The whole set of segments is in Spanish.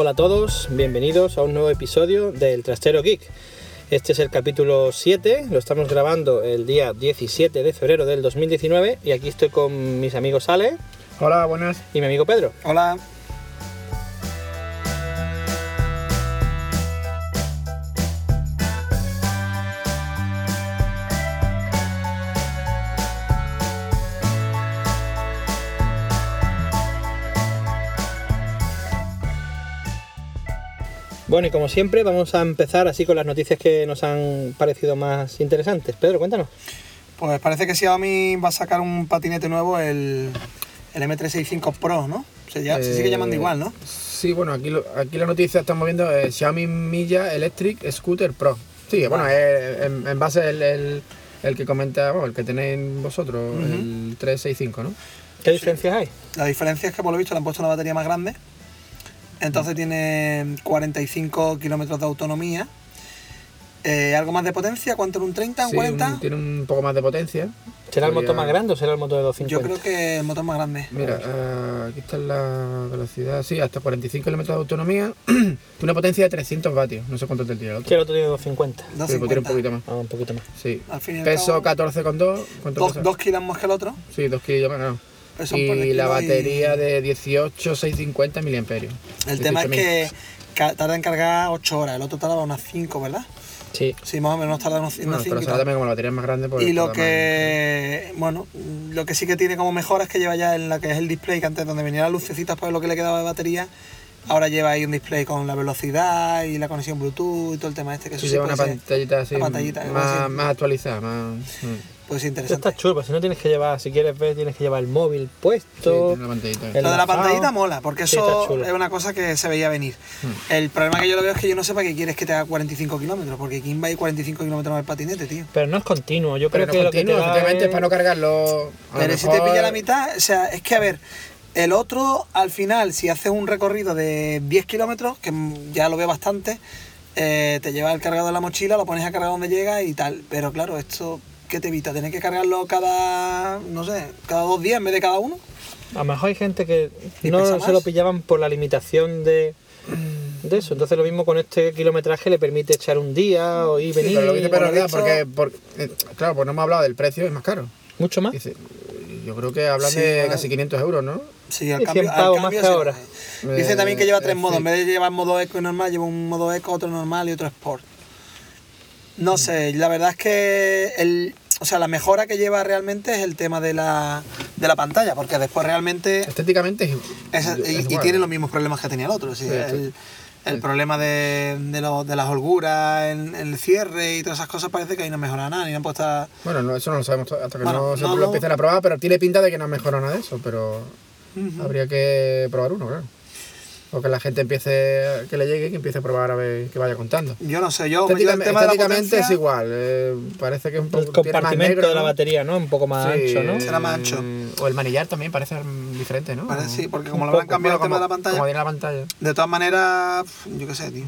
Hola a todos, bienvenidos a un nuevo episodio del Trastero Geek. Este es el capítulo 7, lo estamos grabando el día 17 de febrero del 2019 y aquí estoy con mis amigos Ale Hola, buenas. y mi amigo Pedro. Hola. Bueno, y como siempre vamos a empezar así con las noticias que nos han parecido más interesantes. Pedro, cuéntanos. Pues parece que Xiaomi va a sacar un patinete nuevo, el, el M365 Pro, ¿no? Se, ya- se sigue Eh, llamando igual, ¿no? Sí, bueno, aquí, lo- aquí la noticia estamos viendo eh, Xiaomi Milla Electric Scooter Pro. Sí, bueno, es en, en base el, el, el que comenta, bueno, el que tenéis vosotros, el 365, ¿no? ¿Qué diferencias hay? La diferencia es que por lo visto le han puesto una batería más grande. Entonces tiene 45 kilómetros de autonomía. Eh, ¿Algo más de potencia? ¿Cuánto en un 30, un Sí, 40? un- tiene un poco más de potencia. ¿Será el motor más grande o será el motor de 250? Yo creo que el motor más grande. Mira, ah, aquí está la velocidad, sí, hasta 45 kilómetros de autonomía. tiene una potencia de 300 vatios, no sé cuánto te tira el otro. el otro tiene 250. Sí, pues tiene un 250. poquito más. Ah, un poquito más. Sí. Al fin y Peso cabo, 14,2. ¿Cuánto dos, pesa? dos kilos más que el otro. Sí, 2 kilos más, no. Y la y- batería de 18,650 miliamperios. El tema es 18.000. que tarda en cargar 8 horas, el otro tarda unas 5, ¿verdad? Sí. Sí, más o menos tarda unos, Bueno, unas 5 pero será también como la batería es más grande. Pues Y lo que, bueno, lo que sí que tiene como mejora es que lleva ya en la que es el display, que antes donde venían las lucecitas por lo que le quedaba de batería, ahora lleva ahí un display con la velocidad y la conexión Bluetooth y todo el tema este, que eso Sí, sí lleva puede una pantallita así, una pantallita, más actualizada. Más, mm. Esto interesante. está chulo, pues si no tienes que llevar, si quieres ver, tienes que llevar el móvil Sí, puesto. tiene una pantallita. El- Lo de la pantallita mola, porque Sí, eso es una cosa que se veía venir. Hmm. El problema que yo lo veo es que yo no sé para qué quieres que te haga 45 kilómetros, porque ¿quién va a ir 45 kilómetros en el patinete, tío? Pero no es continuo, yo Pero creo no que lo que te continuo, es- es para no cargarlo. Pero si te pilla la mitad, o sea, es que a ver, el otro al final, si haces un recorrido de 10 kilómetros, que ya lo veo bastante, eh, te lleva el cargador de la mochila, lo pones a cargar donde llega y tal. Pero claro, esto, ¿qué te evita? ¿Tener que cargarlo cada, no sé, cada dos días en vez de cada uno? A lo mejor hay gente que ¿Y no se lo pillaban por la limitación de, de eso. Entonces lo mismo con este kilometraje le permite echar un día o ir Sí, venir. pero lo dice lo verdad, visto- porque, por- eh, claro, pues no hemos hablado del precio, es más caro. Mucho más. Dice, yo creo que hablan Sí, de casi 500 euros, ¿no? Sí, al cambio, 100 al cambio más que sí. ahora. Dice también que lleva Eh, tres modos, en sí. vez de llevar modo eco y normal, lleva un modo eco, otro normal y otro sport. No sé, la verdad es que el, o sea, la mejora que lleva realmente es el tema de la, de la pantalla, porque después realmente Estéticamente es, es- y, tiene los mismos problemas que tenía el otro. sí, Sí, el, el sí. problema de, de, lo- de las holguras en, en el cierre y todas esas cosas parece que ahí no mejora nada, ni han puesto a- Bueno, no, eso no lo sabemos hasta que Bueno, no se no, lo empiecen a probar, pero tiene pinta de que no mejora nada de eso, pero habría que probar uno, claro. O que la gente empiece, que le llegue y que empiece a probar a ver que vaya contando. Yo no sé, yo, yo el Estéticamente, de la potencia- es igual, eh, parece que es un poco El tiene más compartimento negro, de la batería, ¿no? Un poco más Sí, ancho, ¿no? Será más ancho. O el manillar también parece mm, diferente, ¿no? Parece- sí, porque Un como lo habrán poco, cambiado el tema de la pantalla. Como viene la pantalla. De todas maneras, yo qué sé, tío.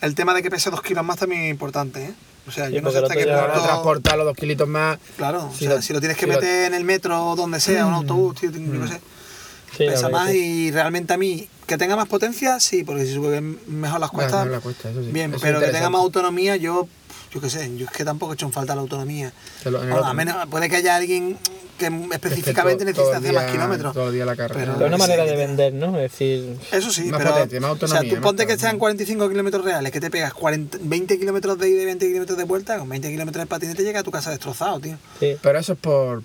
El tema de que pese dos kilos más también es importante, ¿eh? O sea, Sí, yo no sé el hasta qué punto... transportar los dos kilitos más. Claro, o Si sea, lo- si lo tienes que si lo- meter en el metro o donde sea, o un autobús, tío, yo qué sé. Sí, la pesa más y realmente a mí, que tenga más potencia, sí, porque si sube mejor las cuestas, Bueno, la cuesta, eso sí. bien, Eso es pero que tenga más autonomía, yo, yo qué sé, yo es que tampoco he hecho en falta la autonomía. Lo- otro, a menos, puede que haya alguien que Es que específicamente todo el hacer más kilómetros. Todo el día la carga. Pero- Pero una manera sí, de vender, ¿no? Es decir, Eso sí, Más pero. potencia, más o sea, autonomía, tú más ponte que sean 45 kilómetros reales, que te pegas 40 20 kilómetros de ida y 20 kilómetros de vuelta, con 20 kilómetros de patinete llega a tu casa destrozado, tío. sí. Pero eso es por.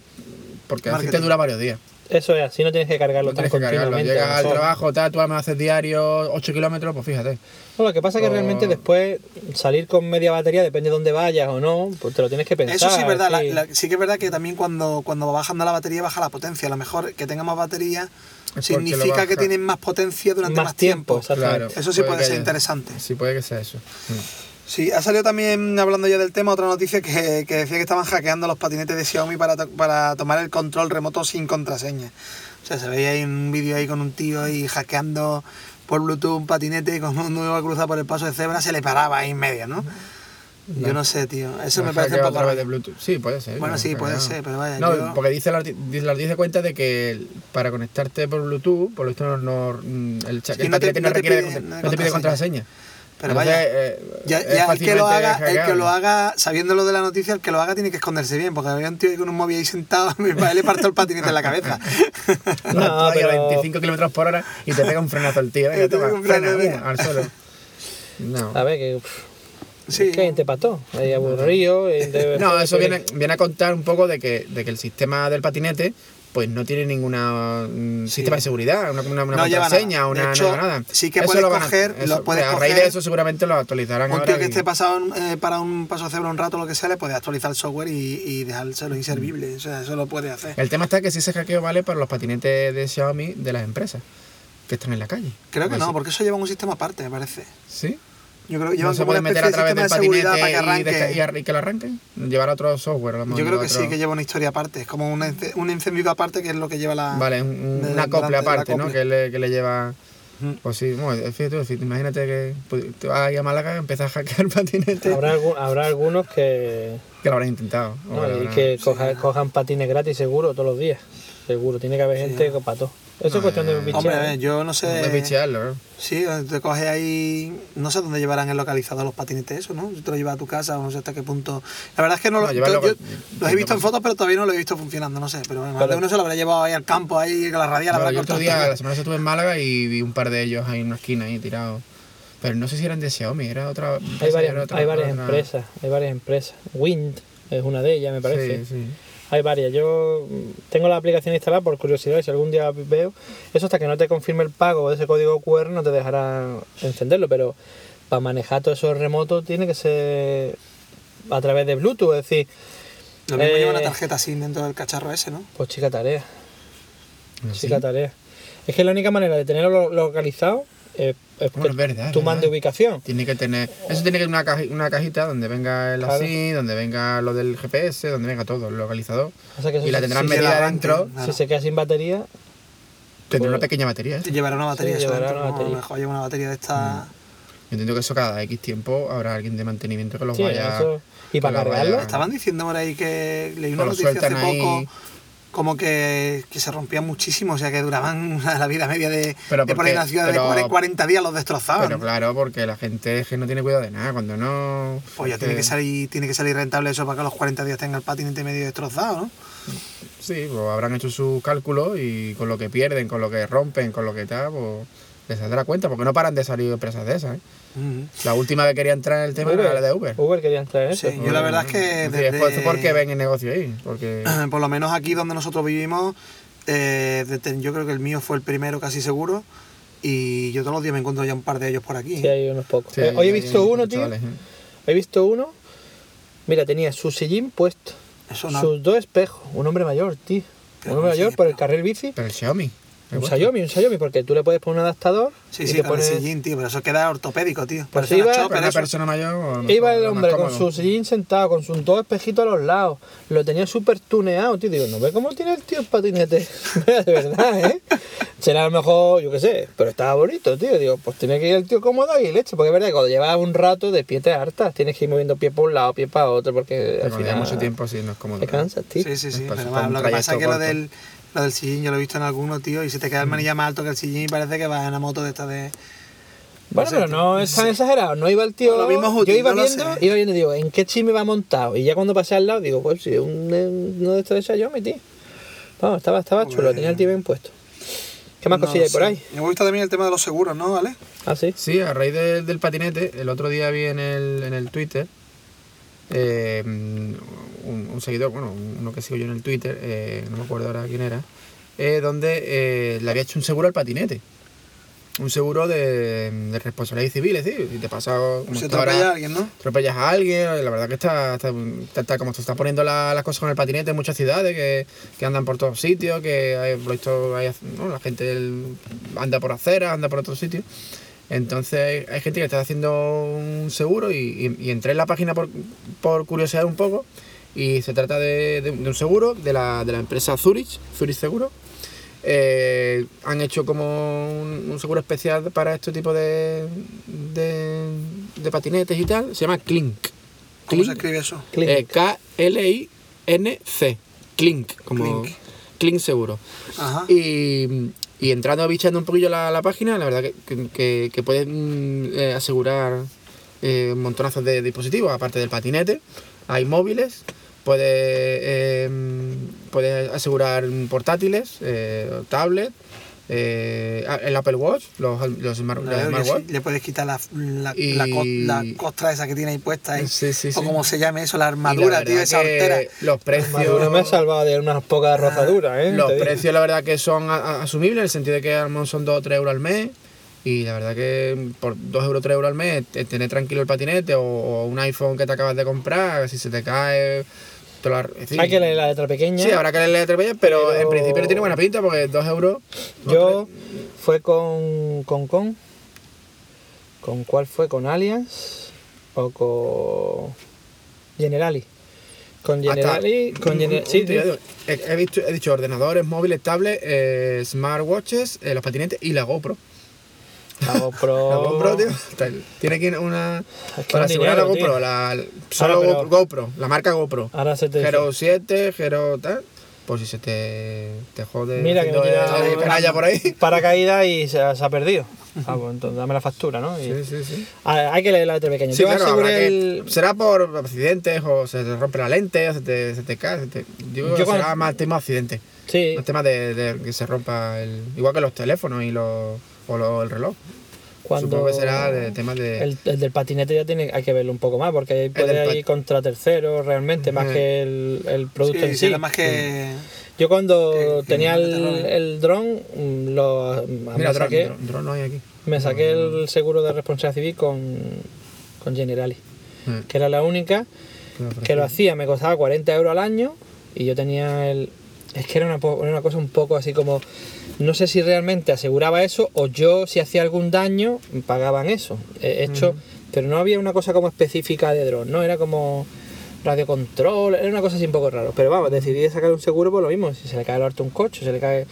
Porque así te dura varios días. Eso es, así no tienes que cargarlo No tan tienes que cargarlo. Llegas lo al trabajo, tal, tú me haces diario 8 kilómetros, pues fíjate. No, lo que pasa es que O- realmente después salir con media batería, depende de dónde vayas o no, pues te lo tienes que pensar. Eso sí es verdad, sí. la- sí que es verdad que también cuando, cuando va bajando la batería baja la potencia. A lo mejor que tenga más batería Es significa que tienen más potencia durante más, Más tiempo, tiempo. exactamente. Eso sí puede ser haya- interesante. Sí, puede que sea eso. Mm. Sí, ha salido también, hablando ya del tema, otra noticia que, que decía que estaban hackeando los patinetes de Xiaomi para, to- para tomar el control remoto sin contraseña. O sea, se veía ahí un vídeo ahí con un tío ahí hackeando por Bluetooth un patinete y con un nuevo cruzado por el paso de cebra se le paraba ahí en medio, ¿no? Yo no sé, tío. Eso me Los parece un a poco través de Bluetooth. Sí, puede ser. Bueno, no sí, puede ser, pero vaya, No, yo- porque dice la, dice la dice cuenta de que para conectarte por Bluetooth, por lo visto no, no- mm, el, Sí, el no te- patinete no, no te requiere no no te pide contraseña. contraseña. Pero Entonces, vaya, eh, Ya, ya el que lo haga, el que lo haga, sabiendo lo de la noticia, el que lo haga tiene que esconderse bien, porque había un tío ahí con un móvil ahí sentado, mi padre le partió el patinete en la cabeza. No, ahí a pero- 25 kilómetros por hora y te pega un frenazo el tío. Venga, te toma, frena, al suelo. No. A ver, que. uf, Sí. es que hay gente pató. Hay aburrido. No, eso viene, viene a contar un poco de que, de que el sistema del patinete pues no tiene ninguna mm, Sí. sistema de seguridad, una, una, una No contraseña, nada. De una, hecho, no lleva nada. sí que Eso puedes lo van a- coger, lo puedes a raíz coger- de eso seguramente lo actualizarán Un ahora. tío que y- esté pasado eh, para un paso cebra un rato, lo que sea, le puede actualizar el software y, y dejárselo inservible. O sea, eso lo puede hacer. El tema está que si ese hackeo vale para los patinetes de Xiaomi de las empresas que están en la calle. Creo que no, porque eso lleva un sistema aparte, me parece. ¿Sí? Yo creo que ¿No se como puede una meter a de través del patinete para que y, arranque. y que lo arranquen? Llevar a otro software. a lo mejor, Yo creo que otro- sí, que lleva una historia aparte. Es como un, un encendido aparte que es lo que lleva la. Vale, un- un- de- una acople aparte, ¿no? Que le, que le lleva... Pues sí, bueno, fíjate, fíjate, imagínate que pues, tú vas ahí a Málaga y empiezas a hackear patinete. Habrá, algu- habrá algunos que. Que lo habrán intentado. no, y habrán- que coja- cojan patines gratis seguro todos los días. Seguro. Tiene que haber gente que pató. Eso No, es cuestión de eh, bichear. Hombre, a ver, yo no sé. Puedes bichearlo, ¿no? Sí, te coges ahí. No sé dónde llevarán el localizador los patinetes, eso, ¿no? Si te lo llevas a tu casa o no sé hasta qué punto. La verdad es que no, No, lo. llevarlo yo- con- los he visto en fotos, pero todavía no lo he visto funcionando, no sé. Pero más Pero- de uno se lo habrá llevado ahí al campo, ahí con la radial No, habrá yo otro cortado día, la semana estuve en Málaga y vi un par de ellos ahí en una esquina ahí tirados. Pero no sé si eran de Xiaomi, era otra. Hay era varias, otra- hay varias otra- empresas. Hay varias empresas. Wind es una de ellas, me parece. Sí, sí. Hay varias. Yo mm, tengo la aplicación instalada por curiosidad. Si algún día veo, eso hasta que no te confirme el pago de ese código QR no te dejará encenderlo. Pero para manejar todo eso remoto tiene que ser a través de Bluetooth. Es decir, Lo mismo eh, lleva una tarjeta SIM dentro del cacharro ese, ¿no? pues chica tarea. ¿Sí? Chica tarea. Es que la única manera de tenerlo lo- localizado es Bueno, que es verdad, tú es mandes verdad. ubicación. Tiene que tener. Eso tiene que ser una, caji- una cajita donde venga el Claro. así, donde venga lo del GPS, donde venga todo, el localizador. O sea que eso Y la tendrán la medida arranque, dentro. claro. Si se queda sin batería, Tendrá una Pues- pequeña batería. ¿eh? Llevará una batería, Sí, llevará una batería. mejor lleva una batería de esta. Yo entiendo que eso cada X tiempo habrá alguien de mantenimiento que los sí, vaya. eso- y para cargarlo, vaya- Estaban diciendo por ahí que leí una noticia hace ahí. poco como que, que se rompían muchísimo, o sea que duraban la vida media de, Pero de por ahí en la ciudad de pero- 40 40 días los destrozaban. Pero claro, porque la gente es que no tiene cuidado de nada. Cuando no. pues ya tiene que salir, tiene que salir rentable eso para que los 40 días tenga el patinete medio destrozado, ¿no? Sí, pues habrán hecho sus cálculos y con lo que pierden, con lo que rompen, con lo que tal, pues les saldrá cuenta, porque no paran de salir empresas de esas. ¿eh? La última que quería entrar en el tema era la de Uber. Uber quería entrar en eso. Sí, yo la verdad es que Sí, es porque ven el negocio ahí. Porque por lo menos aquí donde nosotros vivimos, eh, desde- yo creo que el mío fue el primero casi seguro y yo todos los días me encuentro ya un par de ellos por aquí. Sí, hay unos pocos. Sí, Eh, hoy he hay visto uno, tío. chavales, ¿eh? He visto uno. Mira, tenía su sillín puesto. Eso no. Sus dos espejos. Un hombre mayor, tío. Pero un hombre mayor por el carril bici. Pero el Xiaomi. Un Xiaomi, un Xiaomi, porque tú le puedes poner un adaptador. Sí, y sí, con el sillín, tío, pero eso queda ortopédico, tío. Pues iba- una Para chopper una eso. persona mayor. no- Iba el hombre con su sillín sentado, con sus dos espejitos a los lados. Lo tenía súper tuneado, tío. Digo, ¿no ve cómo tiene el tío el patinete? de verdad, ¿eh? Será a lo mejor, yo qué sé, pero estaba bonito, tío. Digo, pues tiene que ir el tío cómodo y leche. Porque es verdad que cuando llevas un rato de pie te hartas. Tienes que ir moviendo pie por un lado, pie para otro, porque Pero al final mucho tiempo, sí, no es cómodo. te cansas, tío. Sí, sí, sí. Pues pero un lo que pasa es que lo del, del sillín yo lo he visto en alguno, tío, y si te queda el manilla más alto que el sillín y parece que vas en una moto de esta de... Bueno, pero no es tan exagerado. No iba el tío. Lo mismo es útil, yo iba no viendo, iba viendo, digo, ¿en qué chi me va montado? Y ya cuando pasé al lado, digo, pues sí, un, uno de estos de Xiaomi, tío. Vamos, estaba, estaba chulo, Pues- tenía el tío bien puesto. ¿Qué más No cosillas hay por ahí? Me gusta también el tema de los seguros, ¿no? ¿Vale? Ah, sí. Sí, a raíz del, del patinete, el otro día vi en el, en el Twitter eh, un, un seguidor, bueno, uno que sigo yo en el Twitter, eh, no me acuerdo ahora quién era, eh, donde eh, le había hecho un seguro al patinete. Un seguro de, de responsabilidad civil, es decir, si te pasa como Si está ahora- atropella a alguien, ¿no? atropellas a alguien, la verdad que está, está, está- está como se están poniendo la- las cosas con el patinete en muchas ciudades, que, que andan por todos sitios, que hay, por visto hay, ¿no? la gente el- anda por aceras, anda por otros sitios. Entonces hay gente que está haciendo un seguro y, y- y entré en la página por, por curiosidad un poco y se trata de, de un de un seguro de la, de la empresa Zurich, Zurich Seguro. Eh, han hecho como un, un seguro especial para este tipo de, de, de patinetes y tal. Se llama Clink. ¿Cómo se escribe eso? Clink. Eh, K-L-I-N-C. Clink, como Clink. Clink seguro. Ajá. Y, y entrando, bichando un poquillo la, la página, la verdad que, que, que- que puedes eh, asegurar eh, montonazos de dispositivos, aparte del patinete. Hay móviles, puedes, eh, puedes asegurar portátiles, eh, tablets, eh, ah, el Apple Watch, los, los, smart- smartwatch. Le puedes quitar la, la, Y- la, cos- la costra esa que tiene ahí puesta ahí. Sí, sí, O como se llame eso, la armadura, tío, esa hortera. Los precios. Maduro me ha salvado de unas pocas rozaduras, ¿eh? Los digo. precios, la verdad, que son a- a- asumibles en el sentido de que son 2 o 3 euros al mes. Y la verdad que por 2 euros o 3 euros al mes, te- tener tranquilo el patinete o, o un iPhone que te acabas de comprar, si se te cae. En fin. Hay que leer la letra pequeña. Sí, habrá que leerle letra pequeña, pero, Pero- en principio no tiene buena pinta porque 2 euros. Yo fue con, con con con cuál fue con Allianz o con Generali. Con Hasta- Generali, con un- Gener- un sí, he visto- he dicho ordenadores, móviles, tablets, eh, smartwatches, eh, los patinetes y la GoPro. La GoPro. La GoPro, tío. Tiene que ir una. Es que para asegurar la GoPro, tío. la, solo Ahora, pero- GoPro, la marca GoPro. Ahora se te Gero 7, Gero tal. Pues si se te, te jode Mira que me tira por ahí. paracaídas y se, se ha perdido. Ah, pues entonces dame la factura, ¿no? Y- Sí, sí, sí. Ah, hay que leer la letra pequeña. Sí, claro, que- será por accidentes o se te rompe la lente o se te, se te cae. se te- Yo creo que Yo será cuando- más tema accidente. Sí, Más tema de, de que se rompa el. Igual que los teléfonos y los. O lo- el reloj. cuando Supongo que será de temas de. el, el del patinete ya tiene, hay que verlo un poco más, porque ahí puede ir contra terceros realmente, más que el, el producto Sí, en sí, más que. Yo cuando que- tenía el, el dron, mm, lo, Mira, me, dron, saqué, dron, dron no hay aquí. me saqué el seguro de responsabilidad civil con, con Generali, Eh, que era la única que lo hacía, me costaba 40 euros al año y yo tenía el... Es que era una, era una cosa un poco así como... No sé si realmente aseguraba eso o yo si hacía algún daño pagaban eso. He hecho, pero no había una cosa como específica de dron, ¿no? Era como radiocontrol, era una cosa así un poco raro. Pero vamos, decidí sacar un seguro por lo mismo. Si se le cae el orto a un coche, se le cae...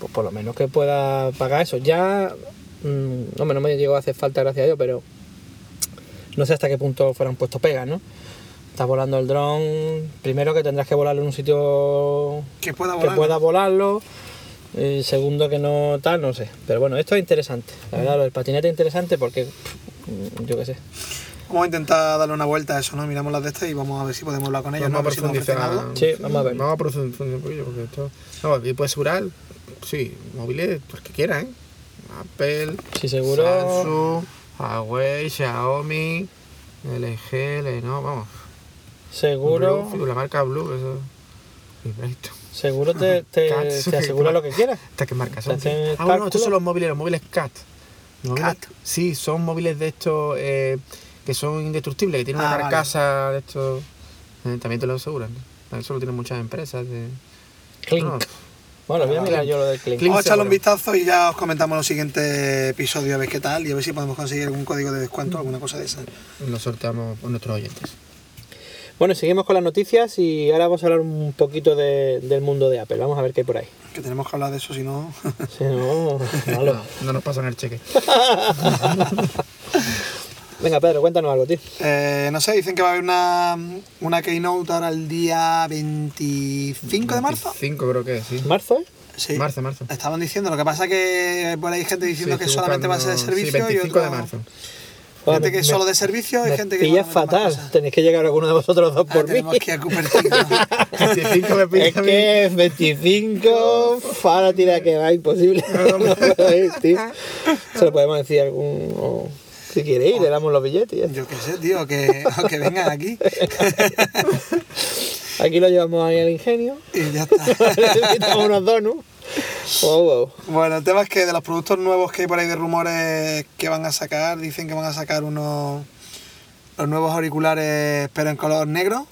Pues por lo menos que pueda pagar eso. Ya... mm, hombre, no me llegó a hacer falta, gracias a Dios, pero... No sé hasta qué punto fueran puesto pegas, ¿no? Estás volando el dron, primero que tendrás que volarlo en un sitio Que pueda que volar. pueda volarlo, y segundo que no tal, no sé. Pero bueno, esto es interesante. La verdad, lo del patinete es interesante porque, pff, yo qué sé. Vamos a intentar darle una vuelta a eso, ¿no? Miramos las de estas y vamos a ver si podemos hablar con ellos, Vamos ¿no? a A ver si nos ofrecen profundizar. algo. Sí, vamos a ver. Vamos a profundizar un poquillo porque esto. Vamos, y puedes asegurar, sí, móviles, pues que quieras, ¿eh? Apple, Sí, seguro. Samsung, Huawei, Xiaomi, LG, Lenovo, vamos. Seguro, Blue, la marca Blue, eso. Vibrato. Seguro te, te, te asegura lo que quieras. ¿Esta qué marca son? Ah, bueno, estos son los móviles, los móviles CAT. Móviles- CAT. Sí, son móviles de estos eh, que son indestructibles, que tienen Ah, una vale. carcasa de estos. eh, también te lo aseguran. Eso lo tienen muchas empresas. De... Clink. No, Bueno, voy a Vale. mirar yo lo del Clink. Clink. Vamos a echarle un vistazo y ya os comentamos en los siguientes episodios a ver qué tal y a ver si podemos conseguir algún código de descuento, alguna cosa de esa. lo sorteamos por nuestros oyentes. Bueno, seguimos con las noticias y ahora vamos a hablar un poquito de- del mundo de Apple. Vamos a ver qué hay por ahí. Que tenemos que hablar de eso, si no. Si no, malo. No, no nos pasan el cheque. Venga, Pedro, cuéntanos algo, tío. Eh, no sé, dicen que va a haber una, una keynote ahora el día 25 de marzo. 5 creo que sí. ¿Marzo? eh? Sí. Marzo, marzo. Estaban diciendo, lo que pasa que por ahí hay gente diciendo Sí, que solamente va a ser de servicio Sí, 25 y otro, de marzo. Gente que es solo de servicio y gente que pilla fatal. Tenéis que llegar alguno de vosotros dos Ah, por mí. tenemos que ir a Cupertino. 25 me pilla Es a que es 25, ahora tira que va imposible. No puedo ir, tío. Se lo podemos decir a algún. si quiere ir, le damos los billetes. Yo qué sé, tío, que, o que vengan aquí Aquí lo llevamos ahí al ingenio. y ya está. Necesitamos unos donuts. Wow, wow. Bueno, el tema es que de los productos nuevos que hay por ahí de rumores que van a sacar, dicen que van a sacar unos los nuevos auriculares pero en color negro.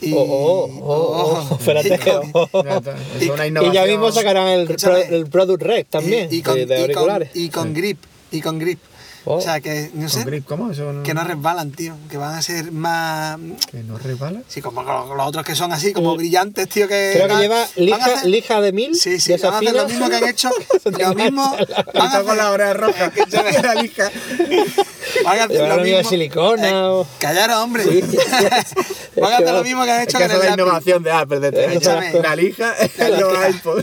Y, Oh, oh, oh, oh, espérate. y oh. Y- Y ya mismo sacarán el, pro- el Product Red también, y, y con, de, de y con- auriculares. y con grip, y con grip. Oh. O sea que, no ¿Con sé, grip cómo? Eso no, que no resbalan, tío, que van a ser más... que no resbala. Sí, como los, otros que son así, como brillantes, tío, que... Creo que van- lleva van a lija, hacer- lija de mil. Sí, sí, van a hacer lo mismo que han hecho, lo mismo... van a Está con hacer- la oreja roja. la lija. Van a hacer lo mío de mismo. silicona Eh, o- callaros, hombre. Sí. Van a Es hacer lo mismo que han Es hecho que con esa es el la lápiz. innovación de Apple Escúchame. la lija, iPod.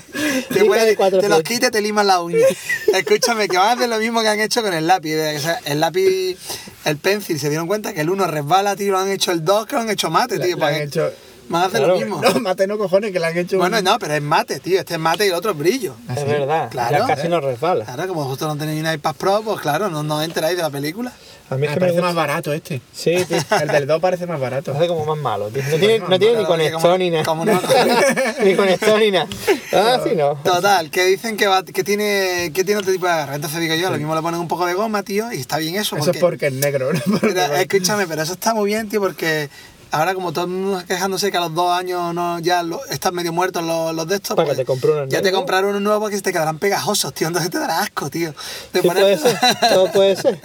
Te, puedes- de te los quites y te liman la uña. Escúchame, que van a hacer lo mismo que han hecho con el lápiz. O sea, el lápiz, el pencil, se dieron cuenta que el uno resbala, tío, lo han hecho el 2, que lo han hecho mate, tío. Le para han que- hecho... Van a hacer Claro. lo mismo. No, mate no cojones, que le han hecho... Bueno, un- no, pero es mate, tío. Este es mate y el otro es brillo. ¿Ah, Es sí? verdad, Claro. ya casi nos resbala. Claro, como vosotros no tenéis un iPad Pro, pues claro, no, no enteráis de la película. A mí es que me parece gusta. más barato este. Sí, tío. El del 2 parece más barato. Hace como más malo, tío. No tiene, no tiene ni conector ni nada. ni conector ni nada. Ah, sí, no. Total, que dicen que, va- que tiene que tiene otro tipo de agarre. Entonces digo yo, lo mismo le ponen un poco de goma, tío, y está bien eso. Eso es porque es negro, ¿no? Porque- Pero, escúchame, pero eso está muy bien, tío, porque ahora como todo el mundo está quejándose que a los dos años no, ya lo- están medio muertos los, los de estos, Para pues que te compre uno ya te compraron uno nuevo que se te quedarán pegajosos, tío, entonces te dará asco, tío. De Sí, puede ser. Todo puede ser.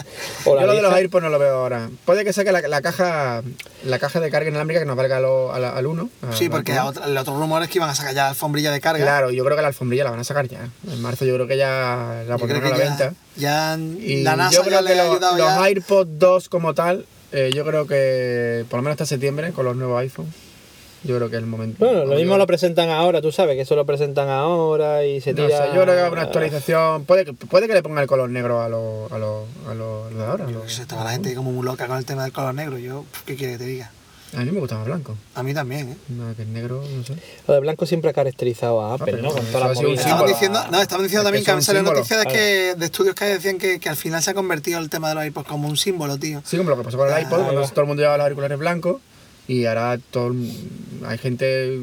Yo lo de los. AirPods no lo veo ahora. Puede que saque la, la caja la caja de carga inalámbrica que nos valga lo- al 1. Sí, porque a otra- el otro rumor es que iban a sacar ya la alfombrilla de carga. Claro, yo creo que la alfombrilla la van a sacar ya. En marzo yo creo que ya la pondrán a la ya, venta. ya Y la NASA yo ya creo le que ha lo- ayudado los ya. AirPods 2 como tal, eh, yo creo que por lo menos hasta septiembre con los nuevos iPhone. Yo creo que es el momento. Bueno, lo Yo- mismo lo presentan ahora, tú sabes que eso lo presentan ahora y se No tira. sé, yo creo que va a haber una actualización. Puede que, puede que le ponga el color negro a los a los a los- los de ahora. a Yo estaba la gente como muy loca con el tema del color negro. Yo, ¿qué quiere que te diga? A mí me gusta más blanco. A mí también, ¿eh? No, que el negro, no sé. Lo de blanco siempre ha caracterizado a Apple, pero ¿no? Con todas las movidas. Estaban diciendo, no, estaban diciendo Es también que salió símbolo. noticias de, que, de estudios que decían que, que al final se ha convertido el tema de los iPods como un símbolo, tío. Sí, como lo que pasó con el iPod, cuando todo el mundo llevaba los auriculares blancos y ahora todo el- hay gente,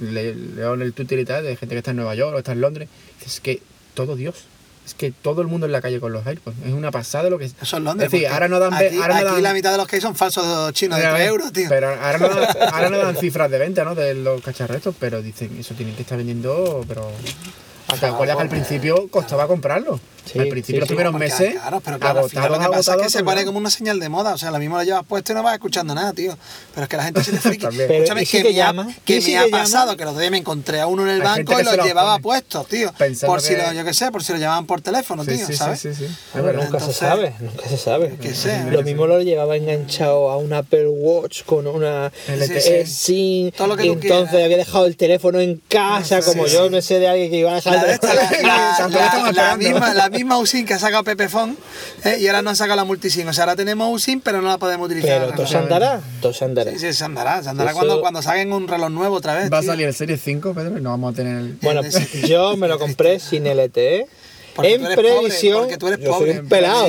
le- leo en el Twitter y tal, de gente que está en Nueva York o está en Londres, es que todo Dios, es que todo el mundo en la calle con los iPods, es una pasada lo que es. Eso es Londres. Es decir, ahora no dan... Aquí, ahora no aquí dan- la mitad de los que hay son falsos chinos de Mira, 3 euros, tío. Pero ahora no, dan, ahora no dan cifras de venta, ¿no? De los cacharros estos, pero dicen, eso tienen que estar vendiendo, pero... ¿Te acuerdas que al principio costaba comprarlo? Sí, al principio sí, los primeros meses, Claro, pero claro, al final lo que agotados, pasa es que agotados, se pone agotados. como una señal de moda. O sea, lo mismo lo llevas puesto y no vas escuchando nada, tío. Pero es que la gente se le friki. Escúchame, ¿y si que te me llama? que ¿Y si me ha te llama? pasado que los otro día me encontré a uno en el banco y los llevaba pone. puestos, tío. Pensando Por si que- lo, yo qué sé, por si lo llamaban por teléfono, Sí, tío, sí, ¿sabes? sí, sí, sí. Nunca Entonces, se sabe, nunca se sabe. que sé. Lo mismo lo llevaba enganchado a un Apple Watch con una LTE. sin Todo lo que y tú entonces había dejado el teléfono en casa, como yo no sé de alguien que iba a dejar La, el de esta, teléfono. la, la- la- la misma, la misma USIN que ha sacado Pepefon ¿eh? y ahora no han sacado la multisim. O sea, ahora tenemos USIN, pero no la podemos utilizar. Pero todo se andará, todo se andará. Sí, sí, se andará. Se andará Eso- cuando, cuando saquen un reloj nuevo otra vez. Va a tío. salir el Serie 5, Pedro, y no vamos a tener el... Bueno, yo me lo compré sin LTE. Porque en tú eres pobre, previsión, porque tú eres yo pobre. soy un pelado,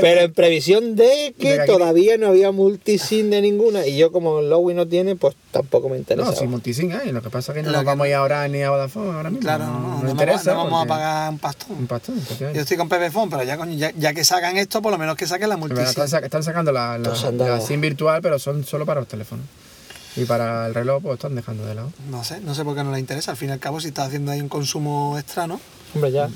pero en previsión de que todavía no había multisim de ninguna y yo como Lowy no tiene, pues tampoco me interesa. No, si multisync hay, lo que pasa es que no Lo nos que- vamos a ir ahora ni a Vodafone ahora mismo. Claro, no, no, no, interesa. vamos, no vamos a pagar un pastón. Un pastón. Yo estoy con Pepefon, pero ya, coño, ya, ya que sacan esto, por lo menos que saquen la multisim. Están, sac- están sacando la, la, SIM virtual, pero son solo para los teléfonos. Y para el reloj, pues están dejando de lado. No sé, no sé por qué no le interesa. Al fin y al cabo, si está haciendo ahí un consumo extra, ¿no? Hombre, ya.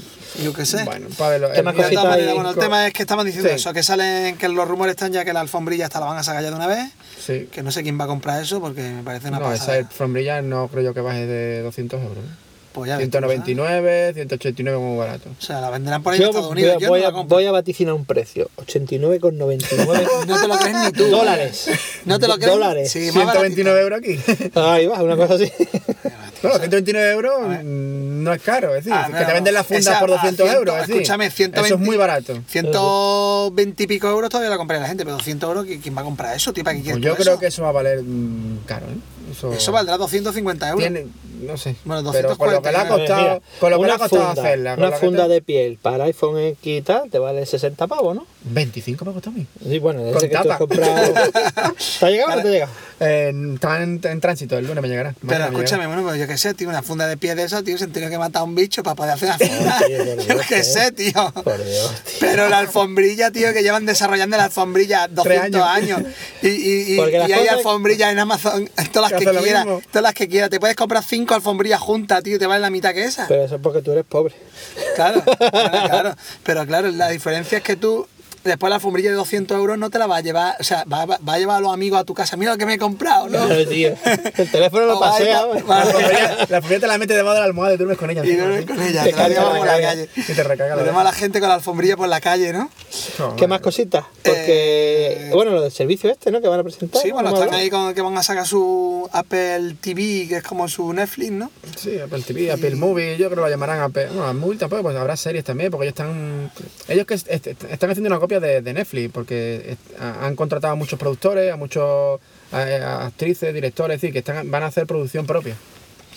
Yo qué sé. Bueno, para ver, ¿Qué más Y de cositas todas hay? maneras, bueno, el tema es que estaban diciendo Sí. eso, que salen, que los rumores están ya que la alfombrilla esta la van a sacar ya de una vez, Sí. que no sé quién va a comprar eso porque me parece una No, esa alfombrilla no creo yo que baje de 200 euros. ¿eh? Pues ya ves tú, ¿sabes? 199, 189 muy barato. O sea, la venderán por ahí en Yo Estados voy, Unidos. a- Yo voy no a, voy a vaticinar un precio: 89,99 No te lo crees ni tú. dólares. ¿No te lo crees? Dólares. Sí, más 129 euros aquí. Ahí va, una cosa así. Bueno, 129 euros mm, no es caro, es decir, Ah, que no, te venden las fundas esa- por a 200 ciento- euros. Es decir, escúchame, 120 Eso es muy barato. 120 y pico euros todavía la compraría la gente, pero 200 euros, ¿qui- ¿quién va a comprar eso, tío? ¿Para qué Pues yo tú creo eso? que eso va a valer mm, caro, ¿eh? Eso, Eso valdrá 250 euros. tiene, no sé. Bueno, pero con lo que le ha 249. costado, con lo que le ha costado funda, hacerla. con una que funda de piel para iPhone X y tal, te vale 60 pavos, ¿no? 25 me ha costado a mí. Sí, bueno, Con desde que tú tapa. has comprado. ¿Te ha llegado o no te ha llegado? Eh, está en, en tránsito, el lunes me llegará. Pero me escúchame, llegará. bueno, pues yo qué sé, tío, una funda de pie de esa, tío, se han tenido que matar a un bicho para poder hacer una funda. tío, por yo qué eh. sé, tío. Por Dios, tío. Pero la alfombrilla, tío, que llevan desarrollando la alfombrilla 200 años. años. Y, y, y, y hay alfombrrillas en Amazon, todas las Que que hacen lo quieras. mismo. Todas las que quieras. Te puedes comprar cinco alfombrillas juntas, tío, y te valen la mitad que esa. Pero eso es porque tú eres pobre. Claro, claro, claro. Pero claro, la diferencia es que tú después la alfombrilla de 200 euros no te la va a llevar, o sea, va, va- va a llevar a los amigos a tu casa. Mira lo que me he comprado, ¿no? Claro, tío. El teléfono lo pasea. ir- va. va a- La alfombrilla- la alfombrilla te la metes debajo de la almohada y duermes con ella. Y duermes con ella, Te te la por calle. Y te recarga la Veremos a la gente con la alfombrilla por la calle, ¿no? ¿Qué más cositas? Porque, Eh, bueno, lo del servicio este, ¿no? Que van a presentar. Sí, ¿no? bueno, están ahí con que van a sacar su Apple TV, que es como su Netflix, ¿no? Sí, Apple TV, Apple Movie, yo creo que lo llamarán Apple. Bueno, Apple Movie tampoco, pues habrá series también, porque ellos están. Ellos que est- est- están haciendo una copia de, de Netflix, porque a- han contratado a muchos productores, a muchos a- a actrices, directores, es decir, que están, van a hacer producción propia.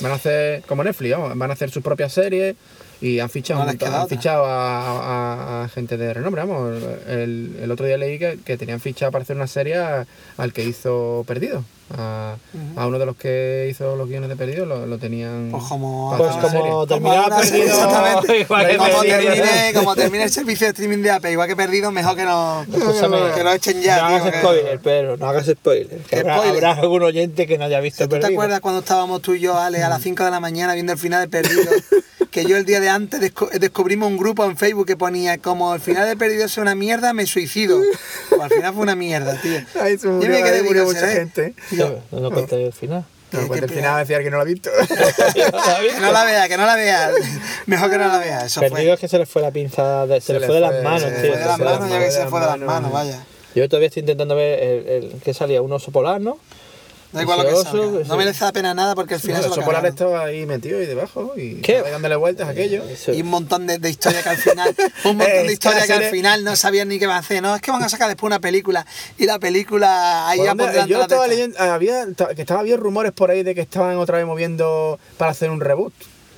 Van a hacer, como Netflix, vamos, van a hacer sus propias series y han fichado, No un han fichado a, gente de renombre, vamos. El, el otro día leí que, que tenían fichado para hacer una serie al que hizo Perdido. A, a uno de los que hizo los guiones de Perdido lo, lo tenían. Pues como. Pues como terminaba Como perdido. exactamente. igual que como, perdido. termine, como termine el servicio de streaming de Apple, igual que perdido, mejor que no, Escúchame, que lo echen ya. No hagas spoiler, pero no hagas spoiler. que ¿Qué habrá, spoiler? habrá algún oyente que no haya visto ¿Tú te Perdido. acuerdas cuando estábamos tú y yo, Ale, a las 5 de la mañana viendo el final de Perdido? que yo el día de antes desco- descubrimos un grupo en Facebook que ponía como el final de Perdido es una mierda, me suicido. Pues al final fue una mierda, tío. Ahí se Yo murió, me quedé, ahí murió digo, mucha ¿será? gente. No, no conté el final. No, qué al final decía que no lo ha visto. que no la vea, que no la vea. Mejor que no la vea. Eso Perdido fue. es que se le fue la pinza, de- se, Se le le fue de las manos, se Se tío. fue de las le manos, ya que se de fue de las manos, manos. vaya. Yo todavía estoy intentando ver el, el que salía, un oso polar, ¿no? Da igual lo que salga. ese- No merece la pena nada porque al final el se lo estaba ahí metido ahí debajo y dándole vueltas a aquello. Eso. Y un montón de, de historias que al final, un montón Eh, de historias esta que al final no sabían ni qué van a hacer. No, es que van a sacar después una película y la película ahí pondrán Yo estaba leyendo, había, que estaba había rumores por ahí de que estaban otra vez moviendo para hacer un reboot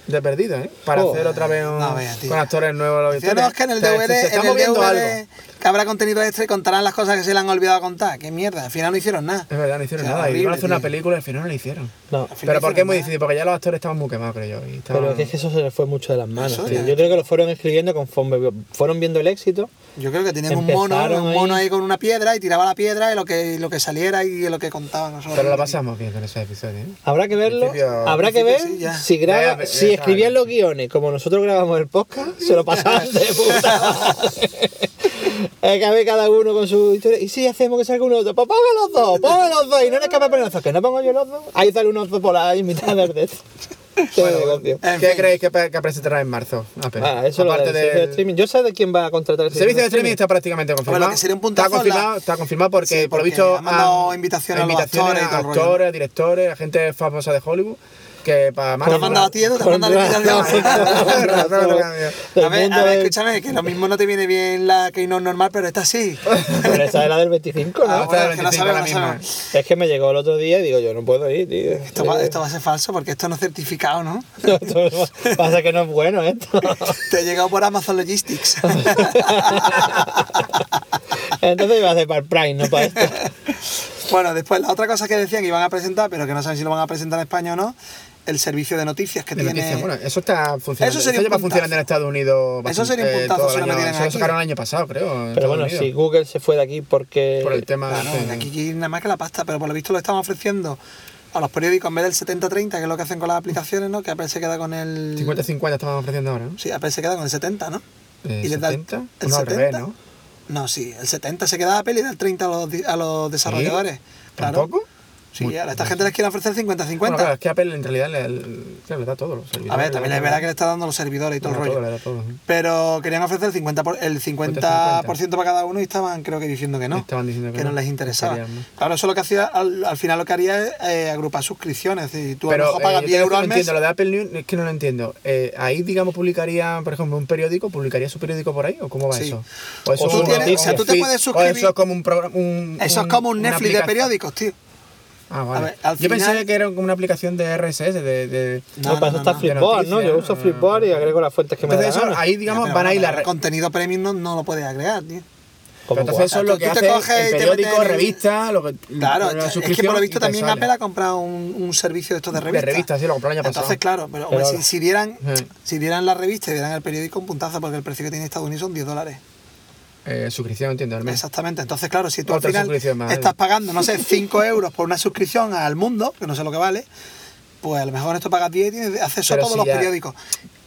de Perdido, ¿eh? Para Joder, hacer otra vez un, no vea, tío. con actores nuevos. la historia. Es que en el DVD, se está en el moviendo DVD algo. que habrá contenido extra y contarán las cosas que se le han olvidado contar. Qué mierda, al final no hicieron nada. Es verdad, no hicieron O sea, nada. y horrible, iban a hacer una película y al final no la hicieron. No, Pero porque es muy difícil, porque ya los actores estaban muy quemados, creo yo. y estaban- pero es que eso se le fue mucho de las manos, tío. Yo creo que lo fueron escribiendo conforme fueron viendo el éxito. Yo creo que tenían un mono, un mono ahí- ahí con una piedra y tiraba la piedra y lo que, lo que saliera y lo que contaban nosotros. Pero lo pasamos bien con ese episodio, ¿eh? Habrá que verlo. Habrá que ver sí, si graba, Ya, ya, si escribían los guiones como nosotros grabamos el podcast, se lo pasaban de puta. Es que a ver cada uno con su historia. Y si hacemos que salga uno otro, pues ponga los dos, ponga los dos. Y no eres capaz de poner los dos, que no pongo yo los dos. Ahí sale un oso por ahí mitad del de Bueno, negocio. En ¿Qué fin. creéis que, que presentará en marzo? Apple? Ah, eso lo Aparte del servicio de del- streaming. Yo sé de quién va a contratar El servicio de streaming está prácticamente confirmado. Bueno, que sería un puntazo Está confirmado, la- está confirmado porque, Sí, por lo porque visto, han mandado invitaciones a los invitaciones actores y todo el rollo. actores, directores, a gente famosa de Hollywood. Que para ¿Te han mandado a ti, Edu? ¿Te han Con mandado a. A ver, a ver, escúchame, que lo mismo no te viene bien la Keynote normal, pero esta sí. Pero esa es la del 25, ¿no? Ah, bueno, es que no 25 la sabemos, no misma. sabemos. Es que me llegó el otro día y digo, yo no puedo ir, tío. Esto va, esto va a ser falso porque esto no es certificado, ¿no? Esto Pasa que no es bueno esto. Te ha llegado por Amazon Logistics. Entonces iba a hacer para el Prime, no para esto. bueno, después la otra cosa que decían que iban a presentar, pero que no saben si lo van a presentar en España o no, el servicio de noticias que De tiene. noticias. Bueno, eso está funcionando. Eso sería lleva un puntazo. funcionando en Estados Unidos. Eso sería un puntazo todo el si metieran Eso lo sacaron el año pasado, creo. Pero bueno, Unidos. si Google se fue de aquí porque... Por el tema. Claro, este- de aquí nada más que la pasta, pero por lo visto lo están ofreciendo a los periódicos en vez del 70-30, que es lo que hacen con las aplicaciones, ¿no? Que Apple se queda con el. 50-50 estaban ofreciendo ahora, ¿no? Sí, Apple se queda con el 70, ¿no? Eh, Y les da el- 70. el no, al 70. revés, ¿no? No, sí, el 70 se queda Apple y da el 30 a los, di- a los desarrolladores. ¿Tampoco? Sí, Muy- a esta gente les quiere ofrecer 50-50. Bueno, claro, es que Apple en realidad le, le- claro, le da todo. Los servidores, a ver, también es verdad que le está dando los servidores y todo el rollo. Pero querían ofrecer el 50%, por, el 50 para cada uno y estaban, creo que, diciendo que no. Estaban diciendo que que no, no, les interesaba. querían, ¿no? Claro, eso lo que hacía, al, al final lo que haría es eh, agrupar suscripciones. Es decir, tú a lo Pero mejor pagas eh, 10 yo euros al mes. entiendo, lo de Apple News es que no lo entiendo. Eh, ahí, digamos, publicaría, por ejemplo, un periódico, ¿publicaría su periódico por ahí? ¿O cómo va Sí. eso? O eso tú tienes- o sea, tú te puedes suscribir- eso es como un programa. Un, Eso es como un Netflix de periódicos, tío. Ah, vale. A ver, al Yo pensé final- que era como una aplicación de RSS, de. de... No, para eso está no. Flipboard, ¿no? Yo uso Flipboard y agrego las fuentes que me Entonces, da eso, ahí, digamos, Pero van a ir las. el contenido premium no, no lo puedes agregar, tío. Pero entonces eso es Tú- lo que tú te hace el te periódico, metes en- revista, lo que Claro, la es que por lo visto te también sale. Apple ha comprado un, un servicio de estos de De revista. revista, sí, lo compró el año Entonces, pasado. claro, pero, hombre, si, si dieran, Sí. si dieran la revista y dieran el periódico, un puntazo, porque el precio que tiene Estados Unidos son 10 dólares. Eh, suscripción, entiendo, al mes. Exactamente. Entonces, claro, si tú Otra al final más, estás ¿eh? pagando, no sé, 5 euros por una suscripción al mundo, que no sé lo que vale, pues a lo mejor esto pagas 10 y tienes acceso Pero a todos si los ya- periódicos.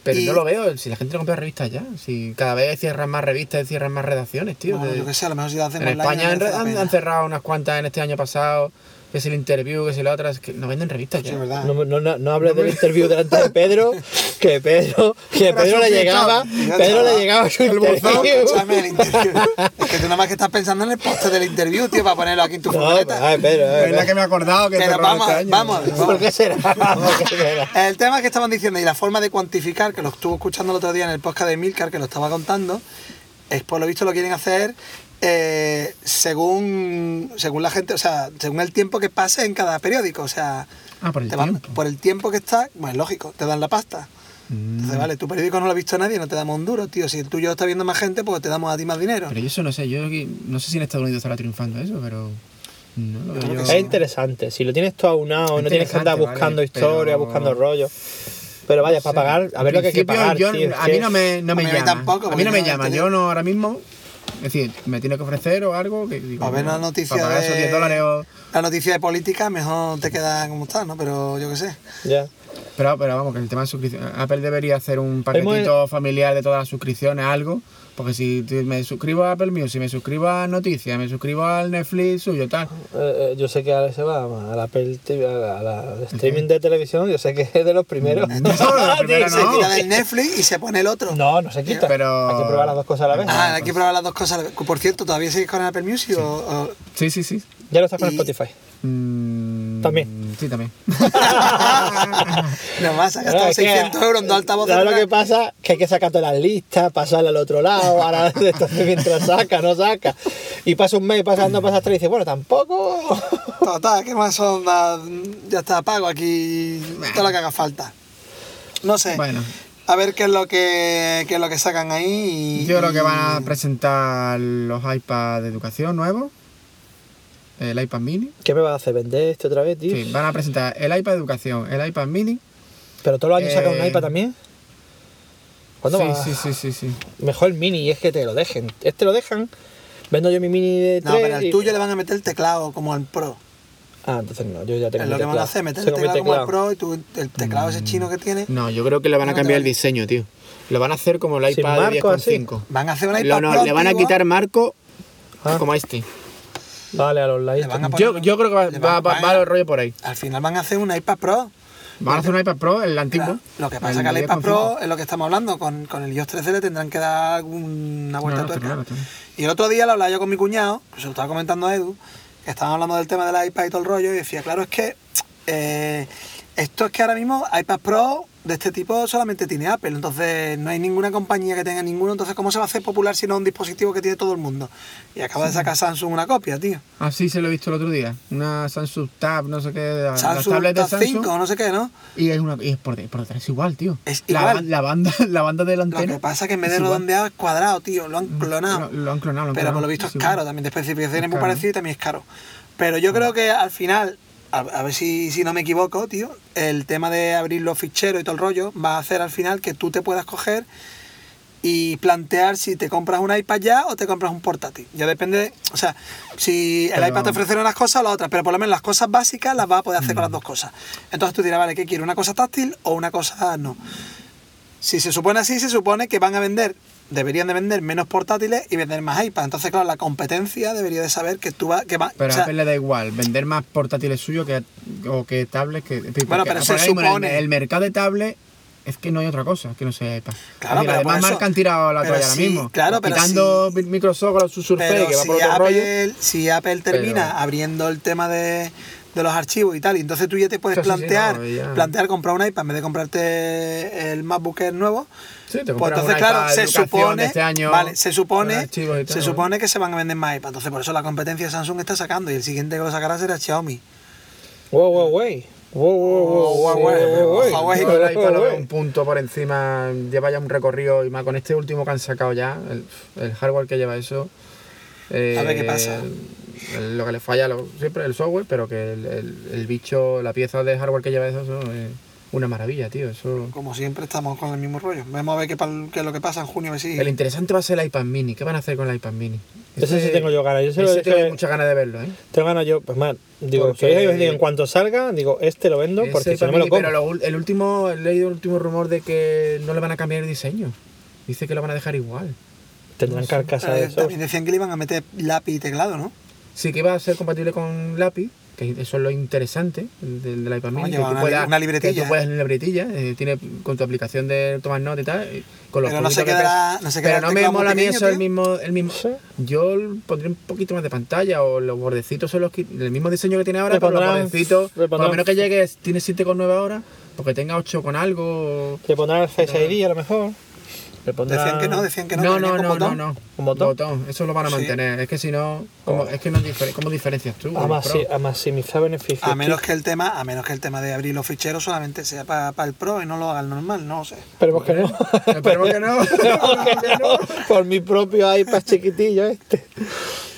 Pero Y- no lo veo, si la gente no compra revistas ya. Si cada vez cierran más revistas, cierran más redacciones, tío. Bueno, de- yo qué sé, a lo mejor si lo hacen en online, España han, han cerrado unas cuantas en este año pasado. Que es el interview, que es la otra. Es que no venden revistas Sí, ya. es verdad. No, no, no, no hables del interview delante de Pedro, que Pedro, que Pedro le llegaba, Pedro le llegaba su El interview. Es que tú nada más que estás pensando en el poste del interview, tío, para ponerlo aquí en tu No, furgoneta. ay, Pedro, ay, Es la que me he acordado que Pero cerró vamos, este año. vamos, ¿Por vamos. ¿Por qué será? El tema que estaban diciendo y la forma de cuantificar, que lo estuve escuchando el otro día en el podcast de Milcar, que lo estaba contando, es por lo visto lo quieren hacer eh, según, según la gente, o sea, según el tiempo que pase en cada periódico. O sea, Ah, por el te van- tiempo. por el tiempo que está, bueno, es lógico, te dan la pasta. Entonces, Mm. vale, tu periódico no lo ha visto nadie, no te damos un duro, tío. Si el tuyo está viendo más gente, pues te damos a ti más dinero. Pero yo eso no sé, yo aquí- no sé si en Estados Unidos estará triunfando eso, pero. No lo Yo Es interesante. Si lo tienes todo aunado, no tienes que andar buscando vale, historia, pero- buscando rollo. Pero vaya, para pagar, a ver lo que hay que pagar. yo- tío, a mí no me, no me A mí llama. tampoco, a mí no me llama. Yo no ahora mismo. Es decir, me tiene que ofrecer o algo que digo. A ver, una noticia Para pagar esos de- 10 dólares o. La noticia de política mejor te queda como está, ¿no? Pero yo qué sé. Ya. Pero, pero vamos, que el tema de suscripción. Apple debería hacer un paquetito familiar de todas las suscripciones, algo. Porque si me suscribo a Apple Music, me suscribo a Noticias, me suscribo al Netflix suyo, tal. Eh, eh, yo sé que ahora se va a la Apple TV, a la, a la- streaming de televisión, yo sé que es de los primeros. No, primeros Se no. quita del Netflix y se pone el otro. No, no se quita. Pero- Hay que probar las dos cosas a la vez. Ah, hay que probar las dos cosas. Por cierto, ¿todavía sigues con el Apple Music? O, o- Sí, sí, sí. Ya lo estás con y- Spotify. Mm, También. Sí, también. No más, ha Claro, gastado es que- 600 euros en dos altavoces. ¿Sabes lo que pasa? Que hay que sacar todas las listas, pasarla al otro lado, ahora entonces mientras saca, no saca. Y pasa un mes, pasa, no pasa tres y dices, bueno, tampoco. Total, ¿qué más son? Ya está, pago aquí todo lo que haga falta. No sé. Bueno. A ver qué es lo que, qué es lo que sacan ahí. y- Yo creo que van a presentar los iPads de educación nuevos. El iPad mini. ¿Qué me vas a hacer? ¿Vender este otra vez, tío? Sí, van a presentar el iPad educación, el iPad mini. Pero todos los años sacan un Eh, iPad también. ¿Cuándo sí, va? sí, sí, sí, sí. Mejor el mini, es que te lo dejen. Este lo dejan, vendo yo mi mini de No, 3 pero al y- tuyo le van a meter el teclado como al Pro. Ah, entonces no, yo ya tengo Es mi lo que van a hacer, meter el teclado como al teclado. Pro y tú, el teclado ese chino que tiene. No, yo creo que le van a No cambiar el diseño, tío. Lo van a hacer como el iPad de marco, así. 10,5. Van a hacer un iPad Lo- no, Pro le van a quitar marco Ah. como a este. Vale, a los a poner Yo, yo creo que va, va, a- el rollo por ahí. Al final van a hacer un iPad Pro. Van a hacer un iPad Pro, el antiguo. Claro, Lo que pasa es que al iPad 10,5. Pro es lo que estamos hablando. Con, con el iOS 13 le tendrán que dar alguna vuelta No, no, de está tuerca. claro. Y el otro día lo hablaba yo con mi cuñado, que se lo estaba comentando a Edu, que estaban hablando del tema del iPad y todo el rollo, y decía, claro, es que eh, esto es que ahora mismo iPad Pro de este tipo solamente tiene Apple, entonces no hay ninguna compañía que tenga ninguno, entonces ¿cómo se va a hacer popular si no es un dispositivo que tiene todo el mundo? Y acaba de sacar Samsung una copia, tío. Ah, sí, se lo he visto el otro día. Una Samsung Tab, no sé qué. Samsung tablets de Samsung. 5 no sé qué, ¿no? Y es, una, y es por, de- por detrás igual, tío. Es la, igual. La, banda, la banda de la Lo que pasa es que en vez de redondeado es cuadrado, tío, lo han clonado. Lo, lo han clonado, lo han Pero clonado. por lo visto es caro, también de especificaciones Es muy parecido y también es caro. Pero yo creo que al final, a, a ver si, si no me equivoco, tío, el tema de abrir los ficheros y todo el rollo va a hacer al final que tú te puedas coger y plantear si te compras un iPad ya o te compras un portátil. Ya depende, de- o sea, si el Pero- iPad te ofrece unas cosas o las otras, pero por lo menos las cosas básicas las vas a poder hacer Mm. con las dos cosas. Entonces tú dirás, vale, ¿qué quiero? ¿Una cosa táctil o una cosa no? Si se supone así, se supone que van a vender, deberían de vender menos portátiles y vender más iPads. Entonces, claro, la competencia debería de saber que tú vas... Que va, Pero o a Apple le da igual vender más portátiles suyos que, o que tablets que. Bueno, pero se el- supone- El, mercado de tablets es que no hay otra cosa que no sea iPad. Claro, pero las por demás eso- marcas han tirado la toalla ahora sí, mismo. claro, pero Quitando Microsoft con su Surface, que va si por otro rollo. Apple, si Apple termina Pero- abriendo el tema de, de los archivos y tal, y entonces tú ya te puedes Sí, sí, sí, plantear, no, plantear comprar un iPad en vez de comprarte el MacBook Air nuevo. Sí, te Pues entonces, claro, se supone, este año, vale, se supone, tal, se supone que se van a vender más iPad. Entonces, por eso la competencia de Samsung está sacando y el siguiente que lo sacará será Xiaomi. Wow, wow, wey. Wow, wow, wow, Wow, wow, wow, wow, wow, wow. Huawei. Un punto por encima, lleva ya un recorrido y más con este último que han sacado ya, el, el hardware que lleva eso. eh, A ver qué pasa. Lo que le falla lo- siempre el software, pero que el, el- el bicho, la pieza de hardware que lleva eso, eso es una maravilla, tío. Eso. Como siempre, estamos con el mismo rollo. Vamos a ver qué, pal- qué es lo que pasa en junio. Si... El interesante va a ser el iPad mini. ¿Qué van a hacer con el iPad mini? Ese sí tengo yo ganas. Yo se lo ese dije- tengo muchas ganas de verlo, ¿eh? Tengo ganas yo, pues más, digo, Porque- que ellos digo, en cuanto salga, digo, este lo vendo porque Ese si no me lo como. pero lo el último, he leído el último rumor de que no le van a cambiar el diseño. Dice que lo van a dejar igual. Tendrán carcasa de esos. también decían que le iban a meter lápiz y teclado, ¿no? Sí que va a ser compatible con lápiz, que eso es lo interesante del, del, iPad mini. Oye, que una puedas, una libretilla, Que tú puedes en la libretilla, eh, tiene con tu aplicación de tomar nota y tal. y Con los Pero no se que quedará- te- no se quedará Pero no me mola a mí eso el mismo, el mismo. Sí. Yo pondría un poquito más de pantalla o los bordecitos son los que, el mismo diseño que tiene ahora, pero los pondrán- bordecitos, por lo menos que llegue, tiene 7,9 ahora, porque tenga 8 con algo. Le pondrán el Face ID a lo mejor. Le pondrán... Decían que no, decían que no. No, que venía no, con no, no, botón. no. ¿Con botón? Eso lo van a Sí. mantener. Es que si no, ¿cómo, es que no difer- ¿cómo diferencias tú? A, maxi- a maximizar beneficios. A menos tío. que el tema, a menos que el tema de abrir los ficheros solamente sea para el Pro y no lo haga el normal, no lo sé. Esperemos que no. Esperemos que no. Esperemos que no. Por mi propio iPad chiquitillo este.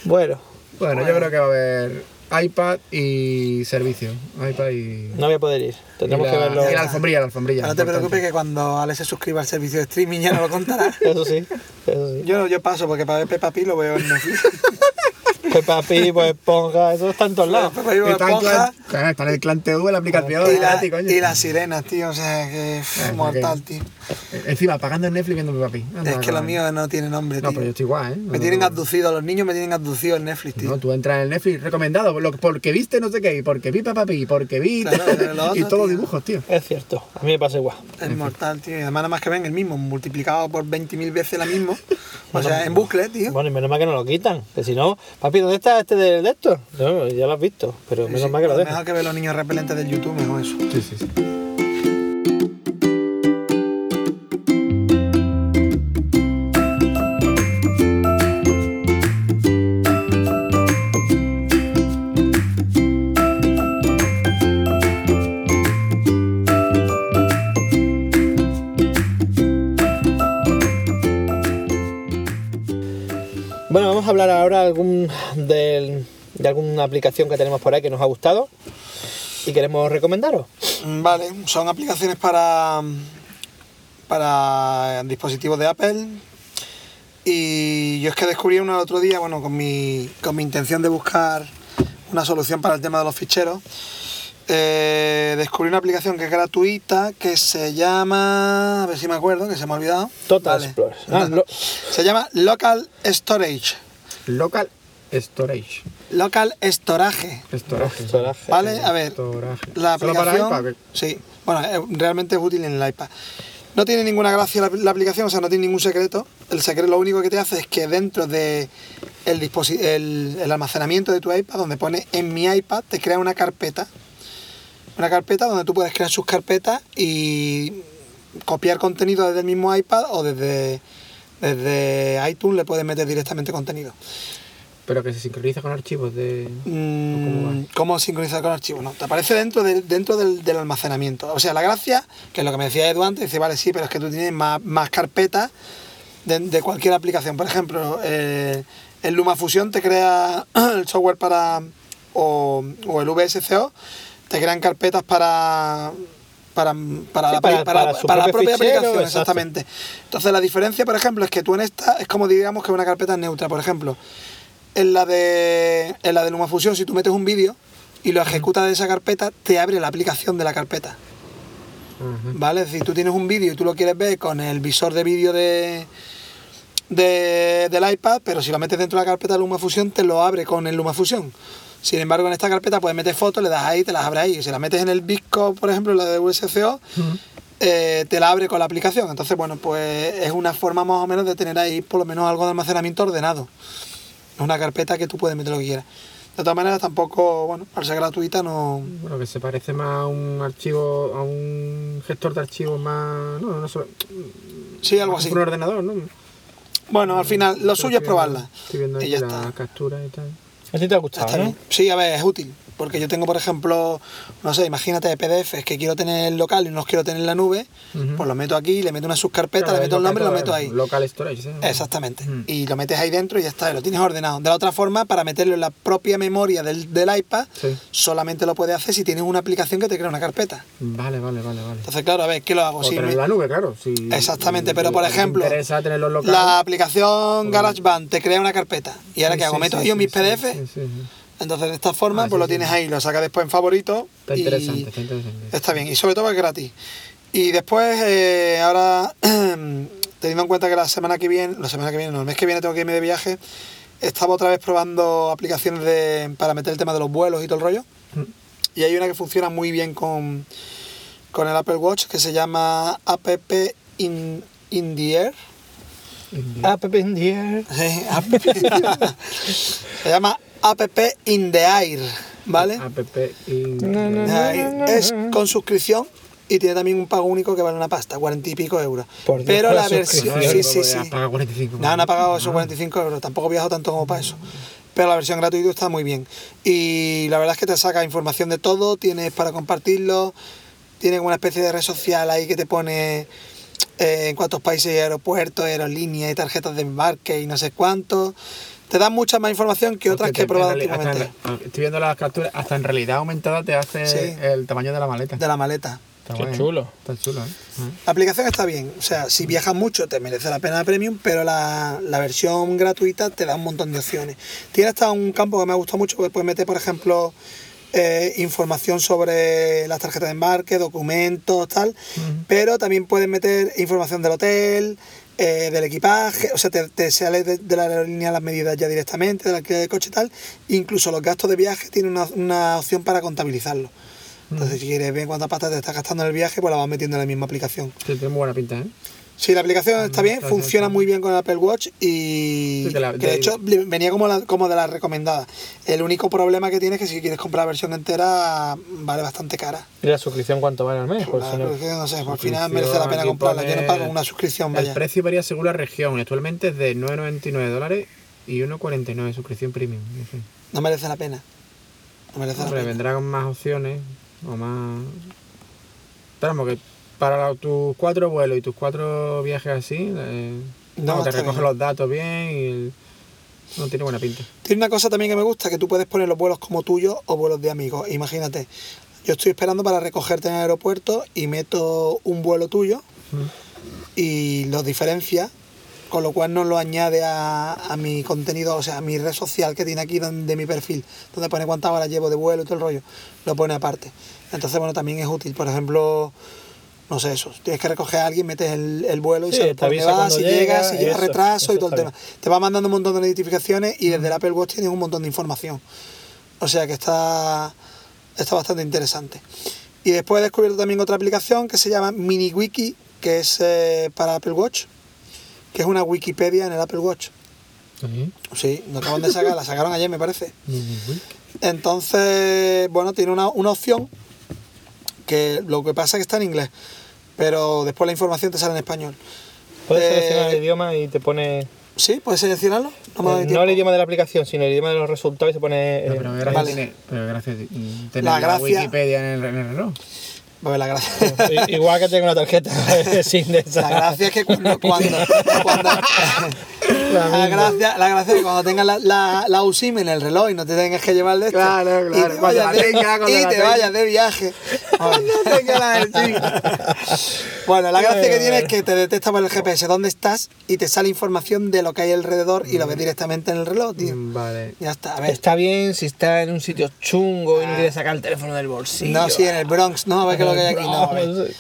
Bueno, Bueno, yo creo que va a haber iPad y servicio. iPad y. no voy a poder ir. Tendremos que verlo. y la alfombrilla, la alfombrilla. No te preocupes que cuando Alex se suscriba al servicio de streaming ya no lo contará. Eso sí, eso sí. Yo, yo paso porque para ver Peppa Pig lo veo en Netflix. Peppa Pig, pues Esponja, eso está en todos lados. Peppa Pig, está, en Esponja clan, claro, está en el clan TV, la aplicación. y, la- y las sirenas, tío. O sea, que es Ah, mortal, tío. Encima, pagando en Netflix viendo mi papi. Es que lo mío no tiene nombre, No, tío. pero yo estoy igual, ¿eh? Me tienen abducido, los niños me tienen abducido en Netflix, tío. No, tú entras en el Netflix recomendado, porque viste no sé qué, y porque vi Papá Pi, porque vi. Claro, y todos tío. dibujos, tío. Es cierto, a mí me pasa igual. Es mortal, tío. Y además nada más que ven el mismo, multiplicado por 20.000 veces la mismo. O sea, en bucle, tío. Bueno, y menos mal que no lo quitan. Que si no, papi, ¿dónde está este de, de esto? No, ya lo has visto, pero menos sí, mal que lo dejan. Mejor que ver los niños repelentes del YouTube, mejor eso. Sí, sí, sí. Algún del- de alguna aplicación que tenemos por ahí que nos ha gustado y queremos recomendaros. Mm, Vale, son aplicaciones para, para dispositivos de Apple. Y yo es que descubrí una el otro día, bueno, con mi, con mi intención de buscar una solución para el tema de los ficheros. eh, descubrí una aplicación que es gratuita que se llama, a ver si me acuerdo, que se me ha olvidado. Total Vale. Explorer. Ah, Se llama Local Storage. Local Storage. Local Storage. Storage. Storage. ¿Vale? A ver, Storage. la ¿Solo para aplicación. iPad? Sí, bueno, eh, realmente es útil en el iPad. No tiene ninguna gracia la, la aplicación, o sea, no tiene ningún secreto. El secreto lo único que te hace es que dentro de el, disposi- el, el almacenamiento de tu iPad, donde pone en mi iPad, te crea una carpeta. Una carpeta donde tú puedes crear sus carpetas y copiar contenido desde el mismo iPad o desde, desde iTunes le puedes meter directamente contenido. Pero que se sincroniza con archivos de. Mm? ¿Cómo sincronizar con archivos? No, te aparece dentro, de- dentro del, del almacenamiento. O sea, la gracia, que es lo que me decía Edu antes, dice, vale, sí, pero es que tú tienes más, más carpetas de, de cualquier aplicación. Por ejemplo, eh, el LumaFusion te crea el software para, o, o el VSCO, te crean carpetas para... Para, para, Sí, la, para- para- para su para la propio propia fichero, aplicación, exacto. exactamente. Entonces, la diferencia, por ejemplo, es que tú en esta es como digamos que una carpeta neutra. Por ejemplo, en la de en la de LumaFusion, si tú metes un vídeo y lo ejecutas de esa carpeta, te abre la aplicación de la carpeta. Ajá. ¿Vale? Es decir, tú tienes un vídeo y tú lo quieres ver con el visor de vídeo de, de- del iPad, pero si lo metes dentro de la carpeta de LumaFusion, te lo abre con el LumaFusion. Sin embargo, en esta carpeta puedes meter fotos, le das ahí, te las abre ahí. Si la metes en el Visco, por ejemplo, la de USCO, eh, te la abre con la aplicación. Entonces, bueno, pues es una forma más o menos de tener ahí por lo menos algo de almacenamiento ordenado. Es una carpeta que tú puedes meter lo que quieras. De todas maneras, tampoco, bueno, al ser gratuita no... Bueno, que se parece más a un archivo, a un gestor de archivos más. No, no solo. Sí, algo así. Un ordenador, ¿no? Bueno, al final, lo suyo es probarla. Estoy viendo Y ya la está. captura y tal. A ti te ha gustado, ¿no? Sí, a ver, es útil. Porque yo tengo, por ejemplo, no sé, imagínate PDFs que quiero tener en local y no los quiero tener en la nube, Ujú. pues lo meto aquí, le meto una subcarpeta, Claro, le meto el nombre y lo meto ahí. Local storage, ¿sí? Exactamente. Mm. Y lo metes ahí dentro y ya está, y lo tienes ordenado. De la otra forma, para meterlo en la propia memoria del, del iPad, Sí. solamente lo puedes hacer si tienes una aplicación que te crea una carpeta. Vale, vale, vale, vale. Entonces, claro, a ver, ¿qué lo hago? O Si me- en la nube, claro. Si, Exactamente, pero por ejemplo, local. La aplicación GarageBand te crea una carpeta. ¿Y ahora Sí, qué hago? ¿Meto sí, mis sí, Entonces, de esta forma, Ah, pues sí, lo tienes sí. ahí, lo sacas después en favorito. Está interesante, está interesante. Está bien, y sobre todo es gratis. Y después, eh, ahora, teniendo en cuenta que la semana que viene, la semana que viene, no, el mes que viene tengo que irme de viaje, estaba otra vez probando aplicaciones de, para meter el tema de los vuelos y todo el rollo. Mm. Y hay una que funciona muy bien con, con el Apple Watch que se llama App in, in the Air. In the air. Sí, app- se llama App in the Air, ¿vale? App no. Air. Es con suscripción y tiene también un pago único que vale una pasta, cuarenta y pico euros. Por Pero la versión. Sí, sí, sí. Paga 45. No, no ha pagado esos 45 euros, tampoco he viajado tanto como para eso. Pero la versión gratuita está muy bien. Y la verdad es que te saca información de todo, tienes para compartirlo, tiene una especie de red social ahí que te pone eh, en cuántos países hay aeropuertos, aerolíneas y tarjetas de embarque y no sé cuánto. Te dan mucha más información que otras Porque que he probado últimamente en- estoy viendo las capturas, hasta en realidad aumentada te hace Sí. el tamaño de la maleta. de la maleta. Está Qué ¿eh? chulo. Está chulo, ¿eh? La aplicación está bien, o sea, si viajas mucho te merece la pena la premium, pero la, la versión gratuita te da un montón de opciones. Tiene hasta un campo que me ha gustado mucho, que puedes meter, por ejemplo, eh, información sobre las tarjetas de embarque, documentos, tal, pero también puedes meter información del hotel, eh, del equipaje, o sea, te, te sale de, de la aerolínea las medidas ya directamente, del alquiler de coche y tal, incluso los gastos de viaje tiene una, una opción para contabilizarlo. Entonces, si quieres ver cuánta pasta te estás gastando en el viaje, pues la vas metiendo en la misma aplicación. Sí, tiene muy buena pinta, ¿eh? Sí, la aplicación está bien, funciona muy bien con el Apple Watch y Sí, te la- que te- de hecho venía como, la- como de las recomendadas. El único problema que tiene es que si quieres comprar la versión entera vale bastante cara. ¿Y la suscripción cuánto vale al mes? La suscripción, no sé, por final merece la pena comprarla. Yo no pago una suscripción, El vaya. precio varía según la región. Actualmente es de 9,99 dólares y 1,49 suscripción premium. En fin. No merece la pena. No merece la pena. vendrá con más opciones o más... Esperamos que para tus cuatro vuelos y tus cuatro viajes así, eh, No, te recoge bien. los datos bien y el- no tiene buena pinta. Tiene una cosa también que me gusta, que tú puedes poner los vuelos como tuyos o vuelos de amigos. Imagínate, yo estoy esperando para recogerte en el aeropuerto y meto un vuelo tuyo y los diferencia, con lo cual no lo añade a, a mi contenido, o sea, a mi red social que tiene aquí de mi perfil, donde pone cuántas horas llevo de vuelo y todo el rollo, lo pone aparte. Entonces, bueno, también es útil. Por ejemplo, no sé eso, tienes que recoger a alguien, metes el, el vuelo y Sí, sabes por dónde vas, si llega llegas, si eso, retraso y todo el tema. Te va mandando un montón de notificaciones y desde el Apple Watch tienes un montón de información. O sea que está, está bastante interesante. Y después he descubierto también otra aplicación que se llama MiniWiki, que es eh, para Apple Watch, que es una Wikipedia en el Apple Watch. Sí. Sí, no acaban de sacar, la sacaron ayer me parece. Entonces, bueno, tiene una, una opción que lo que pasa es que está en inglés, pero después la información te sale en español. Puedes Eh, seleccionar el idioma y te pone. ¿Sí? ¿Puedes seleccionarlo? No eh, no el idioma de la aplicación, sino el idioma de los resultados y se pone. No, eh, pero gracias vale. tiene, pero gracias tener La la, gracia- Wikipedia en el, en el reloj. Pues la gracia. Igual que tengo una tarjeta sin de esa. La gracia es que cuando, cuando, cuando- La la, gracia, la gracia es que cuando tengas la, la, la USIM en el reloj y no te tengas que llevar de esto Claro, y claro. te Cuando vayas, la de, y la te vayas de viaje. Bueno, la gracia que tiene es que te detecta por el GPS dónde estás y te sale información de lo que hay alrededor y lo ves directamente en el reloj, tío. Mm, Vale. Ya está, a ver. Está bien si está en un sitio chungo y no quiere sacar el teléfono del bolsillo. No, sí, en el Bronx, no, a ver qué es lo que hay aquí. No, a ver.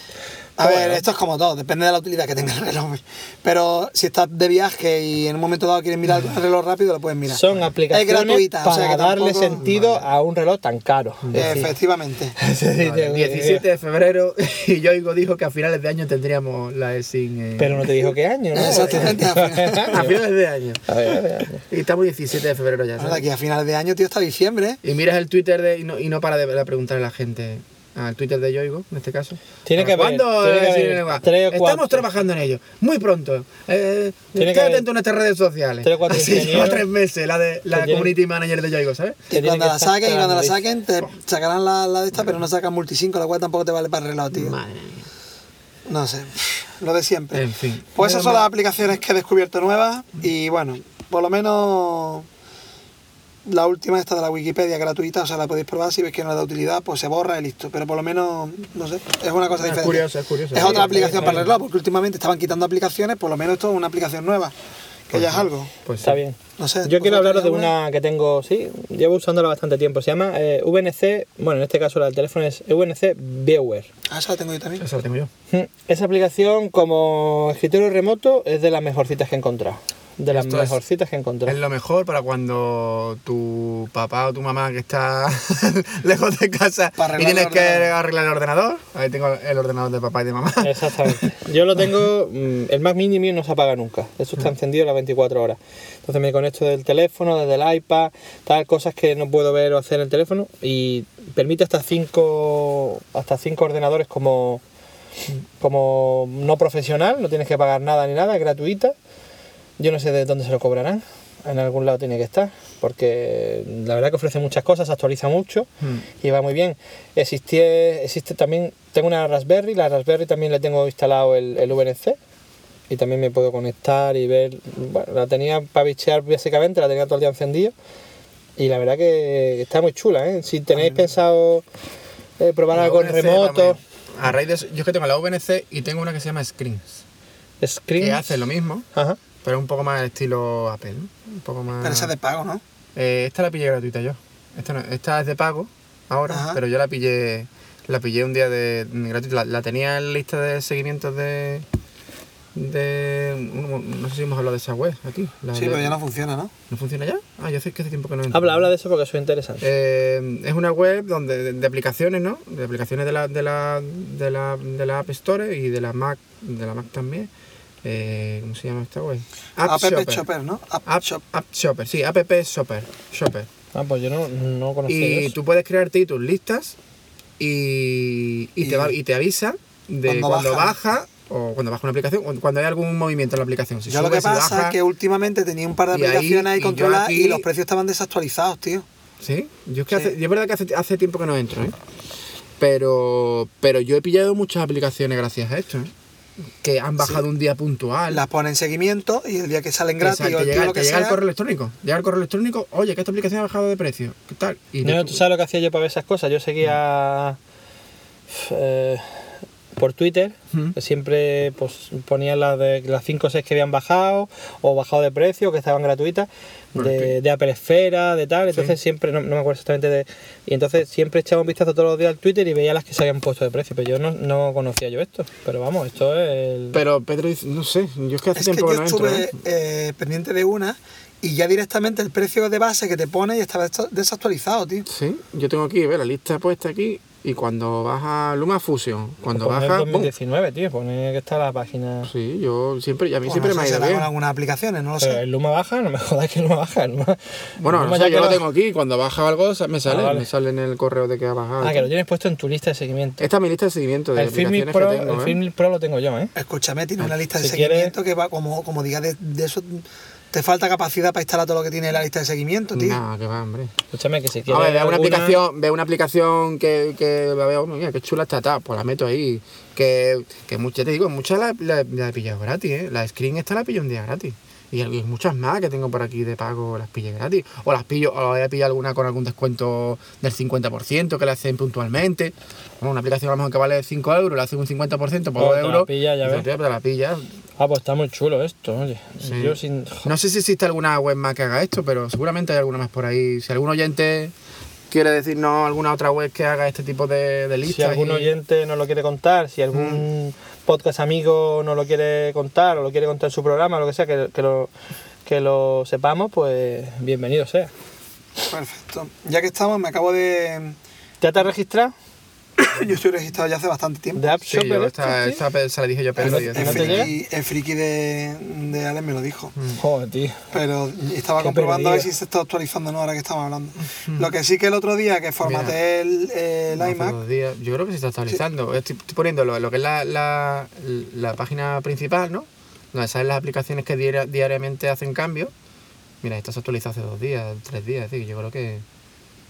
A ver, Bueno. esto es como todo, depende de la utilidad que tenga el reloj. Pero si estás de viaje y en un momento dado quieres mirar el reloj rápido, lo puedes mirar. Son aplicaciones Es gratuita, para o sea que darle tampoco- sentido a un reloj tan caro. Efectivamente. Vale, 17 de febrero y Yoigo dijo que a finales de año tendríamos la ESIN. eh, Pero no te dijo qué año, ¿no? Exactamente. A finales de año. A ver, a ver, a ver. Y estamos 17 de febrero ya. Ahora, ¿sabes? aquí a finales de año, tío, hasta diciembre. Y miras el Twitter de, y, no, y no para de, de preguntarle a la gente. Al Twitter de Yoigo, en este caso. Tiene que haber- Estamos cuatro. trabajando en ello. Muy pronto. Eh, Tiene que atento a nuestras redes sociales. tres o cuatro Así lleva tres meses la de la community manager de Yoigo, ¿sabes? Y cuando la saquen, y cuando la saquen, te sacarán la, la de esta, pero no sacan multicinco, la cual tampoco te vale para el reloj, tío. Madre mía. No sé, lo de siempre. En fin. Pues esas son las aplicaciones que he descubierto nuevas y bueno, por lo menos la última esta de la Wikipedia gratuita, o sea, la podéis probar si veis que no es de utilidad, pues se borra y listo. Pero por lo menos, no sé, es una cosa Es diferente. curioso, es curioso. Es Sí, otra aplicación para el reloj, porque últimamente estaban quitando aplicaciones, por lo menos esto es una aplicación nueva, que ya es algo. Pues Está sí. bien. No sé. Yo quiero ¿vosotros hablaros de una que tengo, sí, llevo usándola bastante tiempo. Se llama eh, VNC, bueno, en este caso la del teléfono es VNC Viewer. Ah, esa la tengo yo también. Eso lo tengo yo. Esa aplicación como escritorio remoto es de las mejorcitas que he encontrado. De las Esto mejorcitas que he Es lo mejor para cuando tu papá o tu mamá que está lejos de casa Para y tienes que arreglar el ordenador. Ahí tengo el ordenador de papá y de mamá. Exactamente. Yo lo tengo, mm, el Mac Mini mío no se apaga nunca. Eso está encendido las 24 horas. Entonces me conecto del teléfono, desde el iPad, tal, cosas que no puedo ver o hacer en el teléfono y permite hasta cinco, hasta cinco ordenadores como, como no profesional, no tienes que pagar nada ni nada, es gratuita. Yo no sé de dónde se lo cobrarán. En algún lado tiene que estar, porque la verdad que ofrece muchas cosas, se actualiza mucho Mm. y va muy bien. Existie, existe también, tengo una Raspberry, la Raspberry también le tengo instalado el, el VNC y también me puedo conectar y ver, bueno, la tenía para bichear básicamente, la tenía todo el día encendido y la verdad que está muy chula, ¿eh? Si tenéis pensado eh, probar La algo en remoto, también. A raíz de eso, yo es que tengo la VNC y tengo una que se llama Screens. Screen, Que hace lo mismo, Ajá. Pero un poco más estilo Apple. ¿no? Un poco más. Pero esa es de pago, ¿no? Eh, esta la pillé gratuita yo. Esta, no- esta es de pago ahora, Ajá. pero yo la pillé la pillé un día de gratuita. La, la tenía en lista de seguimientos de de no sé si hemos hablado de esa web aquí. La Sí, de- pero ya no funciona, ¿no? ¿No funciona ya? Ah, yo sé que hace tiempo que no entro. Habla, habla de eso porque eso es interesante. Eh, es una web donde de, de aplicaciones, ¿no? De aplicaciones de la, de la, de la, de la App Store y de la Mac, de la Mac también. Eh, ¿Cómo se llama esta web? App Shopper. Shopper, ¿no? App, App, Shop. App Shopper, sí, App Shopper. Shopper. Ah, pues yo no, no conocía Y eso. tú puedes crearte tus listas y, y, Y- te, va, y te avisa de Cuando cuando, baja. baja o cuando baja una aplicación o cuando hay algún movimiento en la aplicación. Si Yo lo sube, que si pasa baja, es que últimamente tenía un par de ahí- aplicaciones ahí y controladas aquí- y los precios estaban desactualizados, tío. Sí, yo es que Sí. hace, yo es verdad que hace, hace tiempo que no entro, ¿eh? Pero, pero yo he pillado muchas aplicaciones gracias a esto, ¿eh? Que han bajado un día puntual. Las ponen en seguimiento y el día que salen gratis Exacto, o el llega, día lo te que llega el correo electrónico. Llega el correo electrónico, oye, que esta aplicación ha bajado de precio. ¿Qué tal? Y No, tú- tú sabes lo que hacía yo para ver esas cosas. Yo seguía eh, por Twitter, Ujú. siempre pues, ponía las de las 5 o 6 que habían bajado o bajado de precio, que estaban gratuitas, de, de Apple Esfera, de tal. Entonces siempre, no, no me acuerdo exactamente de. Y entonces siempre echaba un vistazo todos los días al Twitter y veía las que se habían puesto de precio. Pero yo no, no conocía yo esto. Pero vamos, esto es. el- Pero Pedro dice, no sé, yo es que hace Es que tiempo yo que no entro. estuve ¿eh? eh, pendiente de una y ya directamente el precio de base que te pone ya estaba desactualizado, tío. Sí, yo tengo aquí, ve, la lista puesta aquí y cuando baja Luma Fusion, cuando baja, ¡pum! 2019, tío. Pone que está la página. Sí, yo siempre, y a mí siempre no me ha ido bien. con algunas aplicaciones, no lo Pero sé. el Luma baja, no me jodas que el Luma baja. el Luma- Bueno, el no Luma sé, ya yo lo tengo aquí, cuando baja algo me sale, vale. me sale en el correo de que ha bajado. Ah, que lo tienes puesto en tu lista de seguimiento. Esta es mi lista de seguimiento de El aplicaciones Pro, que tengo, el ¿eh? Pro lo tengo yo, ¿eh? Escúchame, tiene una lista de si seguimiento que va, como, como digas de, de eso, te falta capacidad para instalar todo lo que tiene la lista de seguimiento, tío. Nah, que va, hombre. Escúchame que si A quieres. ver, veo una aplicación, veo una aplicación que, que la veo, mira, qué chula está, tal, pues la meto ahí. Que, que muchas, te digo, muchas la, la, la he pillado gratis, ¿eh? La screen esta la pillo un día gratis. Y muchas más que tengo por aquí de pago las pillé gratis. O las pillo, o he pillado alguna con algún descuento del 50% que la hacen puntualmente. Bueno, una aplicación a lo mejor que vale 5 euros, le hacen un 50% por 2 Pues te la euros. pilla, ya ves. te la pilla. Ah, pues está muy chulo esto, oye. Sí. Yo sin. No sé si existe alguna web más que haga esto, pero seguramente hay alguna más por ahí. Si algún oyente quiere decirnos alguna otra web que haga este tipo de, de listas. Si algún y- oyente nos lo quiere contar, si algún podcast amigo nos lo quiere contar o lo quiere contar en su programa, lo que sea, que, que lo, que lo sepamos, pues bienvenido sea. Perfecto. Ya que estamos, me acabo de. ¿Ya te has registrado? yo estoy registrado ya hace bastante tiempo. De App Sí, Shopper yo esta, sí. esta se la dije yo a Pedro. ¿Y y no- yo El llega? friki, el friki de, de Alex me lo dijo. Joder, tío. Pero estaba Qué comprobando a ver si se está actualizando no ahora que estamos hablando. Lo que sí que el otro día que formateé el, el No, iMac, días. Yo creo que se está actualizando. Estoy, estoy poniendo lo, lo que es la, la, la página principal, ¿no? Donde salen las aplicaciones que diaria- diariamente hacen cambios. Mira, esta se actualizó hace dos días, tres días. Es decir, yo creo que.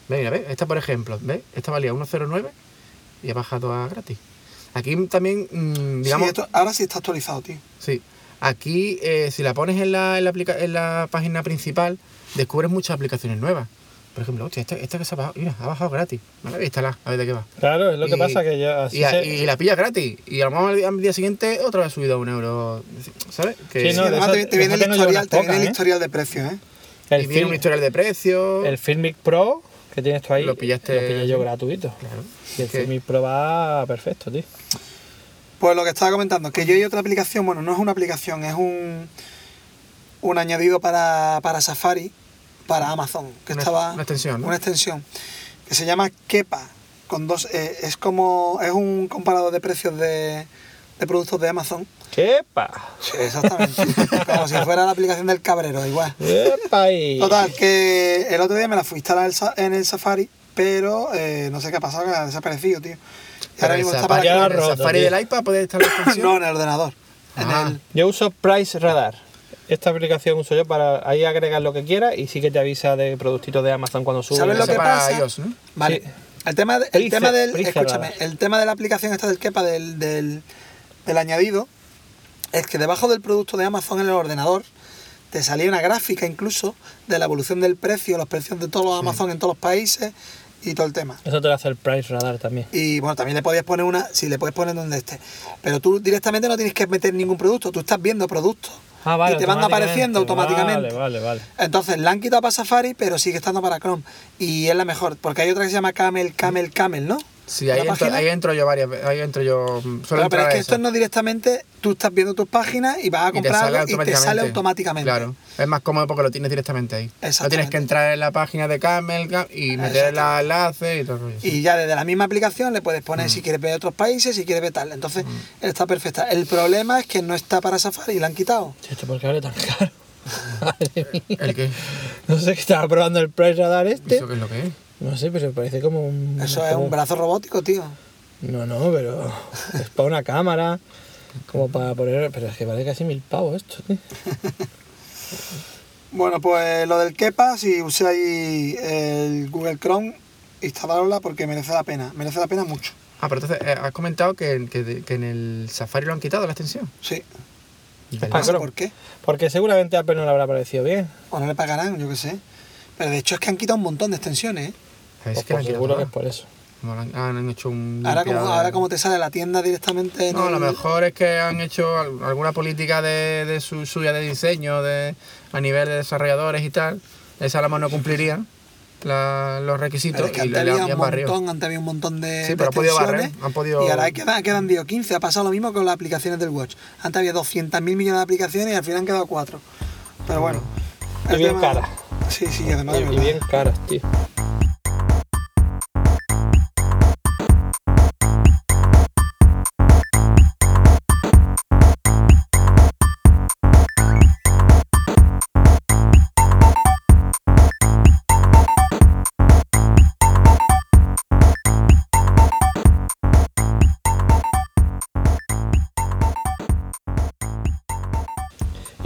Mira, ¿ves? Esta, por ejemplo, ¿ves? Esta valía 1,09 y ha bajado a gratis. Aquí también, mm, digamos. sí, esto- ahora sí está actualizado, tío. Sí. Aquí, eh, si la pones en la, en, la aplica- en la página principal, descubres muchas aplicaciones nuevas. Por ejemplo, hostia, esta, esta que se ha bajado, mira, ha bajado gratis. Vale, instala, a ver de qué va. Claro, es lo que pasa que ya así Y, a- se- y la pillas gratis. Y a lo mejor al día, siguiente otra vez ha subido a un euro. ¿Sabes? Que Sí, no, Sí, de además eso- te, viene el historial, te viene el historial de precios, ¿eh? el, y viene un historial de precio. el Filmic Pro que tienes tú ahí, Lo pillaste- lo pillé yo gratuito. Claro. Y el Filmic Pro va perfecto, tío. Pues lo que estaba comentando, que yo y otra aplicación, bueno, no es una aplicación, es un, un añadido para, para Safari, para Amazon, que Una- estaba una extensión, ¿no? una extensión, que se llama Kepa, con dos, eh, es como, es un comparador de precios de, de productos de Amazon. ¡Epa! Exactamente, como si fuera la aplicación del cabrero, igual. ¡Epa! Y... Total, que el otro día me la fui a instalar en el Safari, pero eh, no sé qué ha pasado, que ha desaparecido, tío. Y ahora mismo está para... el Safari tío. del iPad puede estar la extensión. No, en el ordenador. En Ah. el, Yo uso Price Radar. Esta aplicación uso yo para ahí agregar lo que quieras y sí que te avisa de productitos de Amazon cuando sube. ¿Sabes lo que para pasa? iOS, ¿no? Vale. Sí. El tema, de- el Price- tema del. Price escúchame, Radar. el tema de la aplicación esta del Kepa del, del, del añadido es que debajo del producto de Amazon en el ordenador te salía una gráfica incluso de la evolución del precio, los precios de todos los Amazon en todos los países y todo el tema. Eso te lo hace el Price Radar también. Y bueno, también le podías poner una, sí, le puedes poner donde esté. Pero tú directamente no tienes que meter ningún producto, tú estás viendo productos. Ah, vale. y te van apareciendo automáticamente. Vale, vale, vale. Entonces la han quitado para Safari, pero sigue estando para Chrome. Y es la mejor, porque hay otra que se llama Camel, Camel, Camel, ¿no? Sí, ahí ¿La entro, ahí entro yo varias veces. Ahí entro yo. mm, Suelo Claro, pero es que eso. esto no directamente, tú estás viendo tus páginas y vas a Y comprar algo y te sale automáticamente. Claro, es más cómodo porque lo tienes directamente ahí. No tienes que entrar en la página de Camel Cam- y meter los enlaces y todo el rollo. Y ya desde la misma aplicación le puedes poner si quieres ver otros países, si quieres ver tal. Entonces está perfecta. El problema es que no está para Safari, la han quitado. ¿Esto por qué vale tan caro? Madre mía. ¿El qué? No sé que estaba probando el Price Radar este. ¿Eso qué es lo que es? No sé, pero parece como un. Eso es como- un brazo robótico, tío. No, no, pero es para una cámara, como para poner... Pero es que vale casi mil pavos esto, tío. Bueno, pues lo del Kepa, si usáis el Google Chrome, instalárosla porque merece la pena. Merece la pena mucho. Ah, pero entonces eh, has comentado que, que, que en el Safari lo han quitado la extensión. Sí. Ah, Chrome. por qué. Porque seguramente a Apple no le habrá parecido bien. O no le pagarán, yo qué sé. Pero de hecho es que han quitado un montón de extensiones, ¿eh? Es Pues que la han pues seguro que es por eso. Como han, ah, han hecho un. Ahora como, ahora como te sale la tienda directamente en No, a lo el- mejor es que han hecho al- alguna política de, de su, suya de diseño de, a nivel de desarrolladores y tal. Esa a lo mejor no cumpliría la- los requisitos es que y antes le, le había han un montón, antes había un montón de, Sí, de pero han podido barrer, han podido- Y ahora quedan, quedan digo, 15. Ha pasado lo mismo con las aplicaciones del Watch. Antes había 200.000 millones de aplicaciones y al final han quedado 4. Pero bueno. Y el bien tema- caras. Sí, sí, además Y, y bien caras, tío.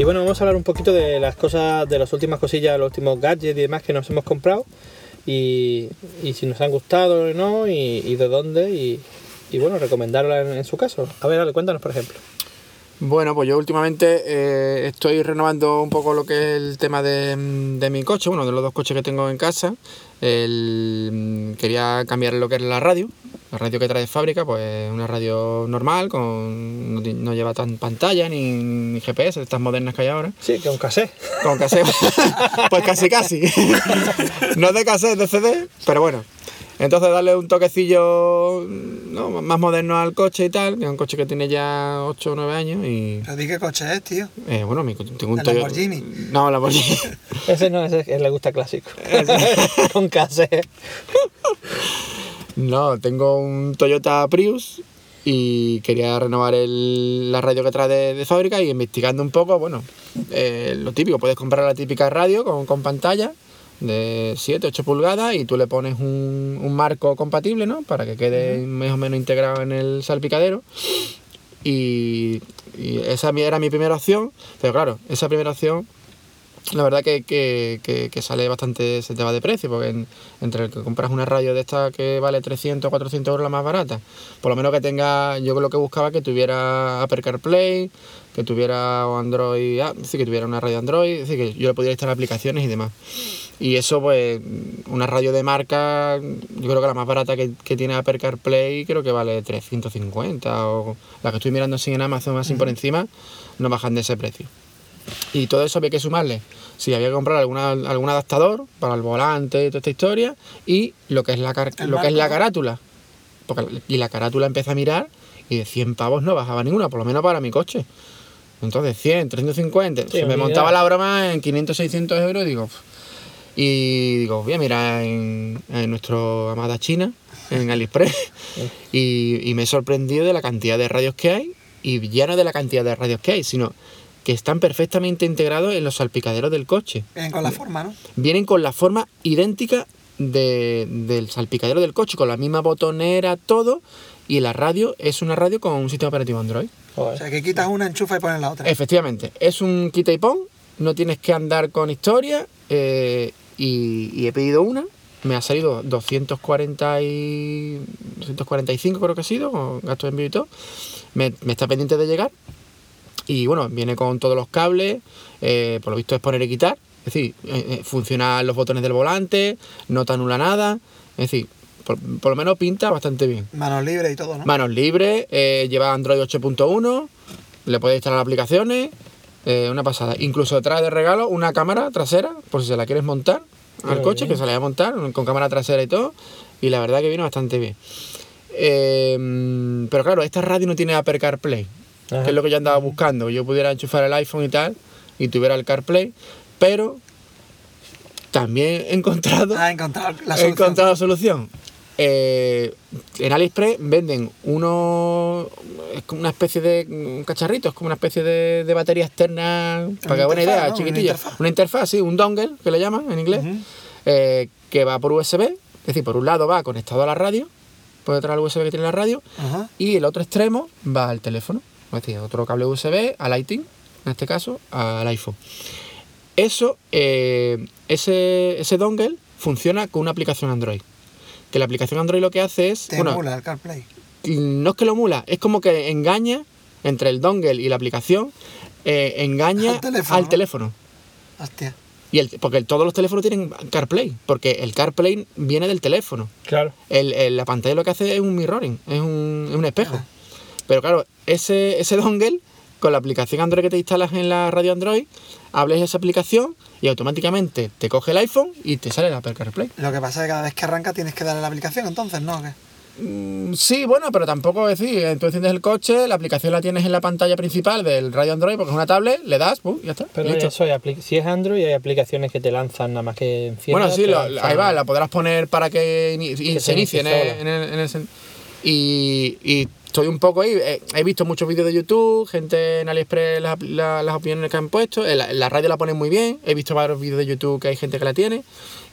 Bueno, vamos a hablar un poquito de las cosas, de las últimas cosillas, los últimos gadgets y demás que nos hemos comprado. Y, si nos han gustado o no, y, de dónde, y, bueno, recomendarla en, su caso. A ver, Ale, cuéntanos, por ejemplo. Bueno, pues yo últimamente eh, estoy renovando un poco lo que es el tema de, mi coche, bueno, de los dos coches que tengo en casa. Mm, quería cambiar lo que es la radio, la radio que trae de fábrica, pues una radio normal, con, no, no lleva tan pantalla ni, ni GPS, estas modernas que hay ahora. Sí, que un cassette. Con cassette. pues casi casi. no de cassette, de CD, pero bueno. Entonces darle un toquecillo ¿no? más moderno al coche y tal, que es un coche que tiene ya 8 o 9 años y... Pero di qué coche es, tío. eh, bueno, mi tengo un ¿El Toyota- Lamborghini? No, Lamborghini. Ese no, ese es- le gusta clásico. con cassette. No, tengo un Toyota Prius y quería renovar el- la radio que trae de, de fábrica y investigando un poco, bueno, eh, lo típico, puedes comprar la típica radio con, con pantalla de 7, 8 pulgadas y tú le pones un, un marco compatible, ¿no? Para que quede más o menos integrado en el salpicadero. Y, y esa era mi primera opción, pero claro, esa primera opción la verdad que, que, que- que sale bastante, se te va de precio, porque en- entre el que compras una radio de esta que vale 300 o 400 euros la más barata, por lo menos que tenga, yo lo que buscaba que tuviera Apple CarPlay, que tuviera Android, ah, que tuviera una radio Android, es decir, que yo le pudiera instalar aplicaciones y demás. Y eso, pues, una radio de marca, yo creo que la más barata que, que tiene Apple CarPlay creo que vale 350, o la que estoy mirando así en Amazon, así por encima, no bajan de ese precio. Y todo eso había que sumarle. Si había que comprar alguna, algún adaptador para el volante y toda esta historia. Y lo que es la, lo que es la carátula. Porque, y la carátula empecé a mirar y de 100 pavos no bajaba ninguna, por lo menos para mi coche. Entonces 100, 350. Sí, se me montaba la broma en 500, 600 euros y digo... Y digo, voy a mirar en, en nuestro amada China, en AliExpress. y, y me he sorprendido de la cantidad de radios que hay. Y ya no de la cantidad de radios que hay, sino que están perfectamente integrados en los salpicaderos del coche. Vienen con la forma, ¿no? Vienen con la forma idéntica de- del salpicadero del coche, con la misma botonera, todo. Y la radio es una radio con un sistema operativo Android. O sea, que quitas una, enchufa y pones la otra. Efectivamente, es un quita y pon, no tienes que andar con historia. eh, y, y he pedido una, me ha salido 240 y 245 creo que ha sido, con gastos de envío y todo. Me, me está pendiente de llegar. Y bueno, viene con todos los cables, eh, por lo visto es poner y quitar. Es decir, eh, eh, funcionan los botones del volante, no te anula nada. Es decir, por, por lo menos pinta bastante bien. Manos libres y todo, ¿no? Manos libres, eh, lleva Android 8.1, le puedes instalar aplicaciones, eh, una pasada. Incluso trae de regalo una cámara trasera, por si se la quieres montar al coche, bien. que se la voy a montar con cámara trasera y todo, y la verdad que viene bastante bien. Eh, pero claro, esta radio no tiene Apple CarPlay, Ajá. que es lo que yo andaba buscando. Yo pudiera enchufar el iPhone y tal, y tuviera el CarPlay, pero también he encontrado Ah, he encontrado la He solución. encontrado la solución. Eh, en AliExpress venden uno. Es como una especie de. Un cacharrito, es como una especie de, de batería externa. Para que buena idea, ¿no? chiquitilla. Una interfaz. Una interfaz, sí, un dongle, que le llaman en inglés. Eh, que va por USB. Es decir, por un lado va conectado a la radio, por detrás del USB que tiene la radio. Y el otro extremo va al teléfono. Es decir, otro cable USB, al Lighting, en este caso, al iPhone. Eso, eh, ese, ese dongle funciona con una aplicación Android. Que la aplicación Android lo que hace es. Te bueno, emula el CarPlay. no es que lo mula, es como que engaña entre el dongle y la aplicación, eh, engaña Al teléfono, al ¿no? teléfono. Hostia. Y el, porque todos los teléfonos tienen CarPlay, porque el CarPlay viene del teléfono. Claro. El- el- la pantalla lo que hace es un mirroring, es un, es un espejo. Ah. Pero claro, ese, ese dongle, con la aplicación Android que te instalas en la radio Android, hables esa aplicación y automáticamente te coge el iPhone y te sale el Apple CarPlay. Lo que pasa es que cada vez que arranca tienes que darle la aplicación, entonces, ¿no? Mm, Sí, bueno, pero tampoco es decir, eh, tú enciendes el coche, la aplicación la tienes en la pantalla principal del radio Android porque es una tablet, le das, ¡pum! y ya está. Pero listo. eso, hay si es Android, hay aplicaciones que te lanzan nada más que enciendas. Bueno, sí, te lo- lanzan- ahí va, la podrás poner para que, se se inicie en el, sola. en el- en el sen- y, y estoy un poco ahí. eh, He visto muchos vídeos de YouTube, gente en AliExpress, las, la- las opiniones que han puesto. eh, La, la radio la ponen muy bien. He visto varios vídeos de YouTube que hay gente que la tiene.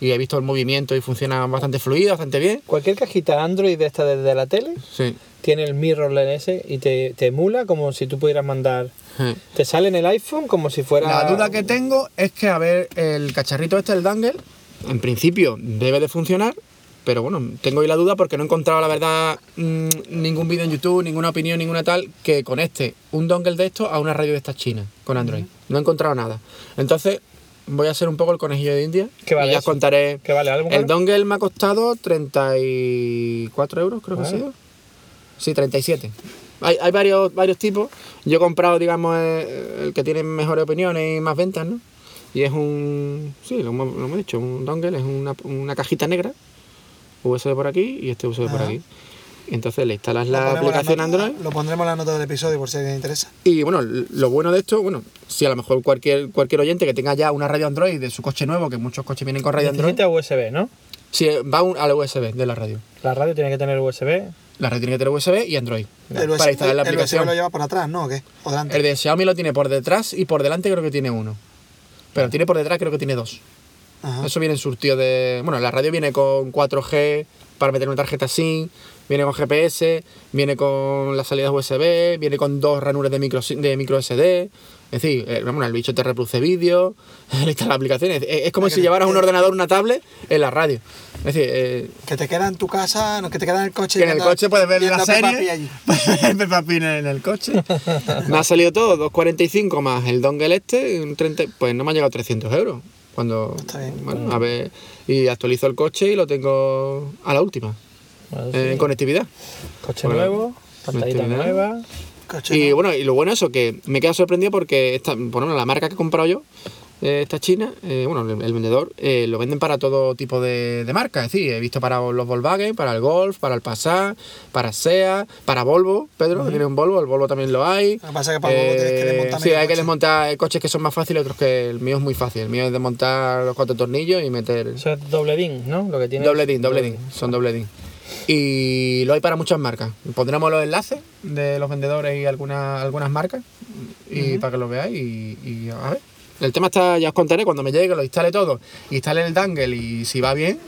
Y he visto el movimiento y funciona bastante fluido, bastante bien. Cualquier cajita Android de esta desde la tele Sí. tiene el mirrorless ese y te, te emula como si tú pudieras mandar. sí. Te sale en el iPhone como si fuera. La duda que tengo es que, a ver, el cacharrito este, el dangle, en principio debe de funcionar, pero bueno, tengo ahí la duda porque no he encontrado, la verdad, mm, ningún vídeo en YouTube, ninguna opinión, ninguna tal, que conecte un dongle de esto a una radio de estas chinas con Android. No he encontrado nada. Entonces, voy a ser un poco el conejillo de India ¿Qué vale y ya os contaré. ¿Qué vale algo? El caro? dongle me ha costado 34 euros, creo que ha sido. Sí, 37. Hay, hay varios, varios tipos. Yo he comprado, digamos, eh, el que tiene mejores opiniones y más ventas, ¿no? Y es un. Sí, lo hemos, lo hemos dicho, un dongle, es una, una cajita negra. USB por aquí y este USB por aquí. Entonces le instalas la aplicación nota- Android. Lo pondremos en la nota del episodio por si a alguien interesa. Y bueno, lo bueno de esto, bueno, si a lo mejor cualquier, cualquier oyente que tenga ya una radio Android de su coche nuevo, que muchos coches vienen con radio Android. Necesita USB, ¿no? Sí, va un- al USB de la radio. La radio tiene que tener USB. La radio tiene que tener USB y Android. El para instalar la el aplicación. USB lo lleva por atrás, ¿no? ¿O qué? ¿O delante? El de Xiaomi lo tiene por detrás y por delante creo que tiene uno. Pero tiene por detrás creo que tiene dos. Ajá. Eso viene en surtido de... Bueno, la radio viene con 4G para meter una tarjeta SIM, viene con GPS, viene con las salidas USB, viene con dos ranures de micro, de micro SD. Es decir, eh, bueno, el bicho te reproduce vídeo, le instala aplicaciones. Es, es como si llevaras un ordenador, una tablet en la radio. Es decir, eh, Que te queda en tu casa, no, que te queda en el coche. que en el coche puedes ver la serie. Peppa Pig en el coche. me ha salido todo, 2.45 más el dongle este, un 30, pues no me ha llegado 300 euros. Cuando, Está bien. bueno, a ver, y actualizo el coche y lo tengo a la última, Bueno, sí. en conectividad. Coche Bueno, nuevo, pantallita nueva. Coche, Y ¿no? bueno, y lo bueno eso, que me he quedado sorprendido porque esta, por ejemplo, la marca que he comprado yo, eh, esta china, eh, bueno, el, el vendedor, eh, lo venden para todo tipo de, de marcas. Es decir, he visto para los Volkswagen, para el Golf, para el Passat, para SEA, para Volvo. Pedro, tiene un Volvo, el Volvo también lo hay. Lo que pasa es que para el Volvo tienes que desmontar Sí, hay que desmontar coches que son más fáciles, otros que el mío es muy fácil. El mío es desmontar los cuatro tornillos y meter... Eso es doble DIN, ¿no? Lo que tiene Doble DIN, doble DIN, son doble DIN. Y lo hay para muchas marcas. Pondremos los enlaces de los vendedores y algunas, algunas marcas y para que lo veáis y, y a ver. El tema está, ya os contaré, cuando me llegue, lo instale todo, instale el dangle y si va bien,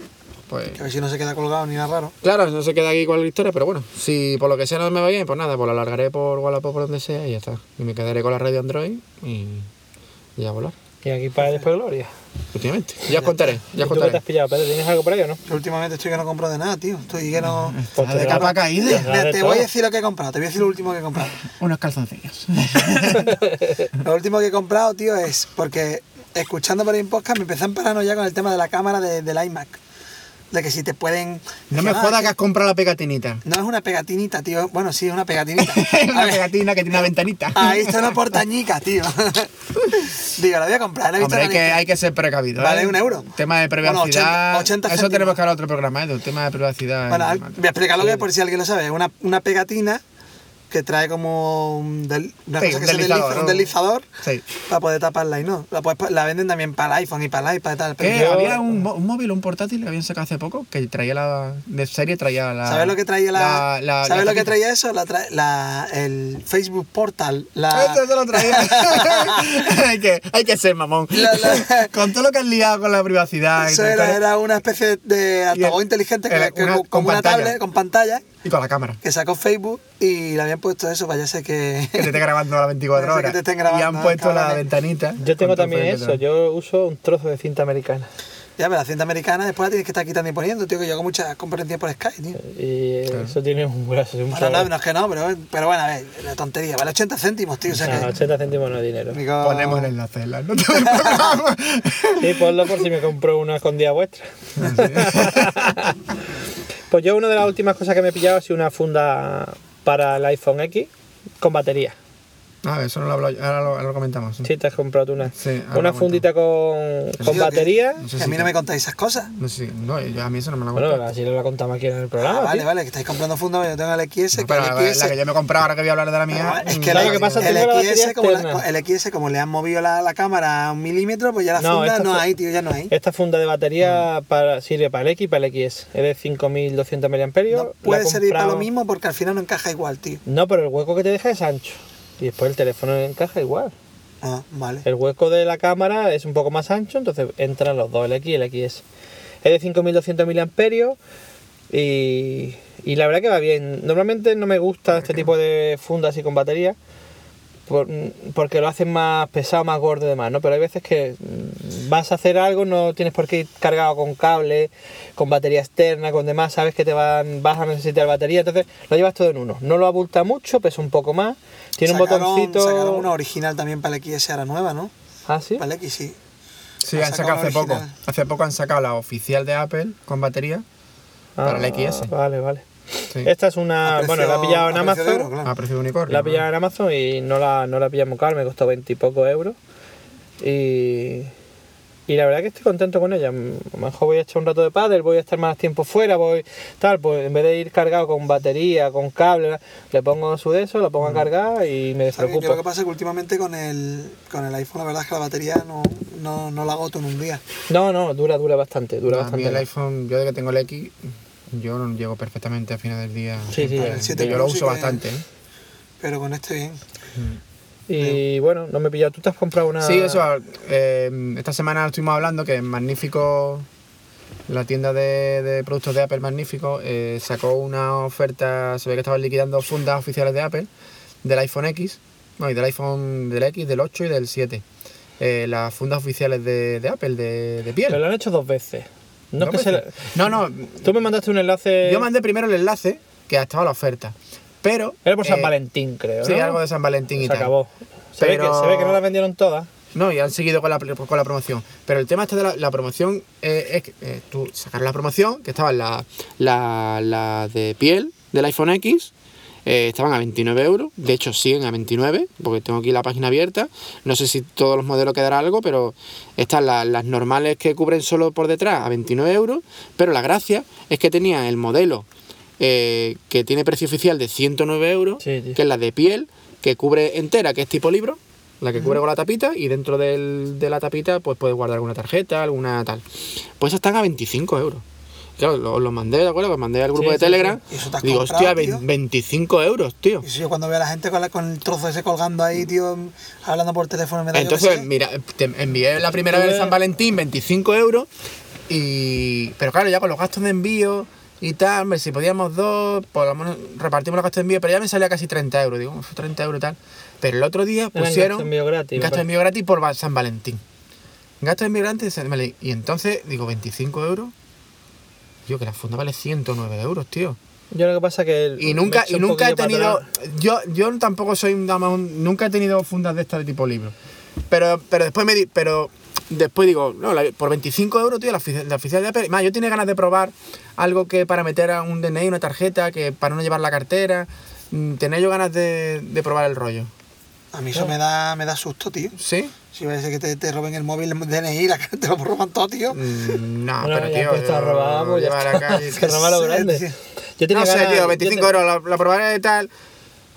pues a ver si no se queda colgado ni nada raro. claro, no se queda aquí con la historia, pero bueno, si por lo que sea no me va bien, pues nada, pues lo alargaré por Wallapop por donde sea y ya está. Y me quedaré con la red de Android y, y a volar, Y aquí para después Gloria. últimamente. Ya os contaré, ya ¿Y os tú qué te contaré. has pillado, Pedro? ¿Tienes algo por ahí o no? Yo últimamente estoy que no compro de nada, tío. Estoy que no. Pues de capa caída. te voy a decir lo que he comprado, te voy a decir lo último que he comprado. Unos calzoncillos. Lo último que he comprado, tío, es porque escuchando por ahí en podcast me empecé a paranoia con el tema de la cámara de- del iMac. De que si te pueden. No me Ah, jodas que has comprado la pegatinita. No es una pegatinita, tío. Bueno, sí, es una pegatinita. una ver, pegatina que tiene una ventanita. Ahí está una portañica, tío. Digo, la voy a comprar. la he visto Hombre, hay que, hay que ser precavido. Vale, ¿eh? un euro. Tema de Bueno, privacidad. 80 80 Eso tenemos que hablar otro programa, ¿eh? El tema de privacidad. Bueno, voy a explicar lo que es por si alguien lo sabe. Una, una pegatina que trae como un, del- una Sí, cosa un que se deslizador, desliza, un deslizador Sí. para poder taparla y no. La, puedes- la venden también para el iPhone y para el iPad y tal. yo- Había un, un móvil, un portátil que habían sacado hace poco que traía la. De serie traía la. ¿Sabes lo que traía la, la- ¿Sabes lo que traía eso? La, tra- la- el Facebook Portal. La, Eso se lo traía. hay, que, hay que ser mamón. Con todo lo que has liado con la privacidad y, eso era, era una especie de altavoz el- inteligente que, una- con una pantalla. tablet con pantalla y con la cámara. que sacó Facebook y le habían puesto eso, ser que... Que te esté grabando a las 24 Parece que horas. te estén y han puesto la ventanita. Yo tengo también eso, yo uso un trozo de cinta americana. ya, pero la cinta americana después la tienes que estar quitando y poniendo, tío, que yo hago muchas conferencias por Skype, tío. Y eso tiene un brazo, un Bueno, no, no es que no, pero, pero bueno, a ver, la tontería, vale 80 céntimos, tío, o sea No, que... 80 céntimos no es dinero. digo, Ponemos el enlace en la nota del programa. Sí, ponlo por si me compro una escondida vuestra. pues yo una de las últimas cosas que me he pillado ha sido una funda para el iPhone X con batería. Ah, eso no lo hablo yo, ahora lo, comentamos. Sí, te has comprado una. Sí, una fundita con, con que- batería. No sé que a mí no me contáis esas cosas. No sé, no, yo- a mí eso no me lo han Bueno, contado. así lo contamos aquí en el Ah, programa. vale, tío. vale, que estáis comprando funda, yo tengo el XS, No, que pero el la, XS... la que yo me he comprado ahora que voy a hablar de la mía. Es mm, que ¿Sabes el, qué pasa? el la XS, como la- el XS, como le han movido la, la cámara a un milímetro, pues ya la No, funda no hay, tío, ya no hay. Esta funda de batería para, sirve para el X y para el XS. Es de 5200 mAh. No puede La servir para lo mismo porque al final no encaja igual, tío. No, pero el hueco que te deja es ancho. Y después el teléfono encaja igual. Ah, vale. El hueco de la cámara es un poco más ancho, entonces entran los dos, el X y el XS. Es de 5200 mAh y, y la verdad que va bien. Normalmente no me gusta este tipo de fundas así con batería por- porque lo hacen más pesado, más gordo y demás, ¿no? Pero hay veces que vas a hacer algo, no tienes por qué ir cargado con cable, con batería externa, con demás, sabes que te van, vas a necesitar batería, entonces lo llevas todo en uno. No lo abulta mucho, pesa un poco más, tiene un botoncito... Sacaron una original también para el XS, ahora nueva, ¿no? Ah, sí. Para el X, sí. Sí, Han han sacado sacado hace la poco. Hace poco han sacado la oficial de Apple con batería. Para el XS. Ah, Vale, vale. Sí. Esta es una. Precio- bueno, la he pillado en Amazon. euro, claro. A precio de unicornio. La he pillado en Amazon y no la, no la pillamos caro, me costó 20 y poco euros. Y. Y la verdad que estoy contento con ella. Mm, A lo mejor voy a echar un rato de pádel, voy a estar más tiempo fuera, voy tal, pues en vez de ir cargado con batería, con cable, le pongo su de eso, lo pongo a cargar y me. Yo lo que despreocupo. pasa es que últimamente con el, con el iPhone la verdad es que la batería no, no, no la agoto en un día. No, no, dura, dura bastante, dura a mí bastante. el iPhone, yo de que tengo el X, yo no llego perfectamente a final del día. Sí, sí, Eh, el 7 yo lo uso que- bastante. ¿eh? Pero con este bien. Y bueno, no me he pillado. ¿Tú te has comprado una...? Sí, eso. eh, esta semana estuvimos hablando que Magnífico, la tienda de, de productos de Apple Magnífico, eh, sacó una oferta, se ve que estaban liquidando fundas oficiales de Apple, del iPhone X, no, y del iPhone del X, del 8 y del 7. Eh, las fundas oficiales de, de Apple, de, de piel. Pero lo han hecho dos veces. No, ¿Dos que se le- no, no, Tú me mandaste un enlace... yo mandé primero el enlace, que estaba la oferta, pero... Era por San eh, Valentín, creo, Sí, ¿no? algo de San Valentín y tal. acabó. Se, ve que, Pero- se ve que no las vendieron todas. No, y han seguido con la, con la promoción. Pero el tema este de la, la promoción eh, es que eh, tú sacas la promoción, que estaban la, la, la de piel del iPhone X, eh, estaban a 29 euros. De hecho, siguen a 29, porque tengo aquí la página abierta. No sé si todos los modelos quedará algo, pero están la- las normales que cubren solo por detrás a 29 euros. Pero la gracia es que tenían el modelo eh, que tiene precio oficial de 109 euros, Sí, que es la de piel, que cubre entera, que es tipo libro, la que cubre con la tapita, y dentro del- de la tapita pues puedes guardar alguna tarjeta, alguna tal. Pues están a 25 euros. Claro, los lo mandé, ¿de acuerdo? Los mandé al grupo Sí, de sí, Telegram. sí. ¿Y eso te has Digo, comprado, hostia, tío? 25 euros, tío. Y yo cuando veo a la gente con, la- con el trozo ese colgando ahí, tío, hablando por teléfono, me da Entonces, mira, te envié la primera vez de San Valentín 25 euros. Y. Pero claro, ya con los gastos de envío y tal, hombre, si podíamos dos, por lo menos repartimos los gastos de envío, pero ya me salía casi 30 euros. Digo, "Uf, 30 euros y tal. Pero el otro día pusieron. gasto de envío gratis, Gasto de envío gratis por San Valentín. Gasto de envío gratis de San Valentín. Y entonces, digo, 25 euros. Yo, que la funda vale 109 euros, tío. Yo lo que pasa que... el- Y nunca, y un nunca he tenido. Yo, yo tampoco soy un dama- un- nunca he tenido fundas de esta de tipo libro. Pero, pero después me di, pero después digo, no, la- por 25 euros, tío, la, la oficial de Apple. Más, yo tenía ganas de probar algo que para meter a un DNI, una tarjeta, que para no llevar la cartera. mm, Tenía yo ganas de, de probar el rollo. A mí eso me da, me da susto, tío. ¿Sí? Si parece que te, te roben el móvil, el DNI, la cara, te lo roban todo, tío. Mm, No, Bueno, pero ya tío. yo pues ya llevar a está. calle, Que roba lo sé, grande. tío. Yo tenía no sé, ganas- tío, yo 25 te- euros, la, la probaré y tal.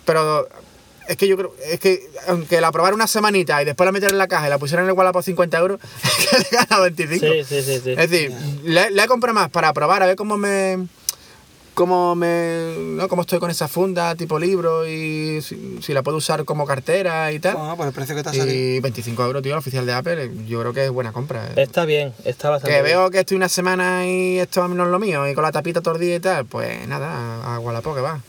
Pero es que yo creo, es que aunque la probara una semanita y después la metieran en la caja y la pusieran en el Wallapop por 50 euros, es que le gana 25. Sí, sí, sí. sí. Es decir, la, la he comprado más para probar, a ver cómo me. Cómo me. ¿no? cómo estoy con esa funda tipo libro y si, si la puedo usar como cartera y tal. Bueno, por el precio que te ha salido. Y 25 euros, tío, el oficial de Apple, yo creo que es buena compra. eh. Está bien, está bastante Que bien. veo que estoy una semana y esto no es lo mío, y con la tapita tordida y tal, pues nada, a, Wallapop que va.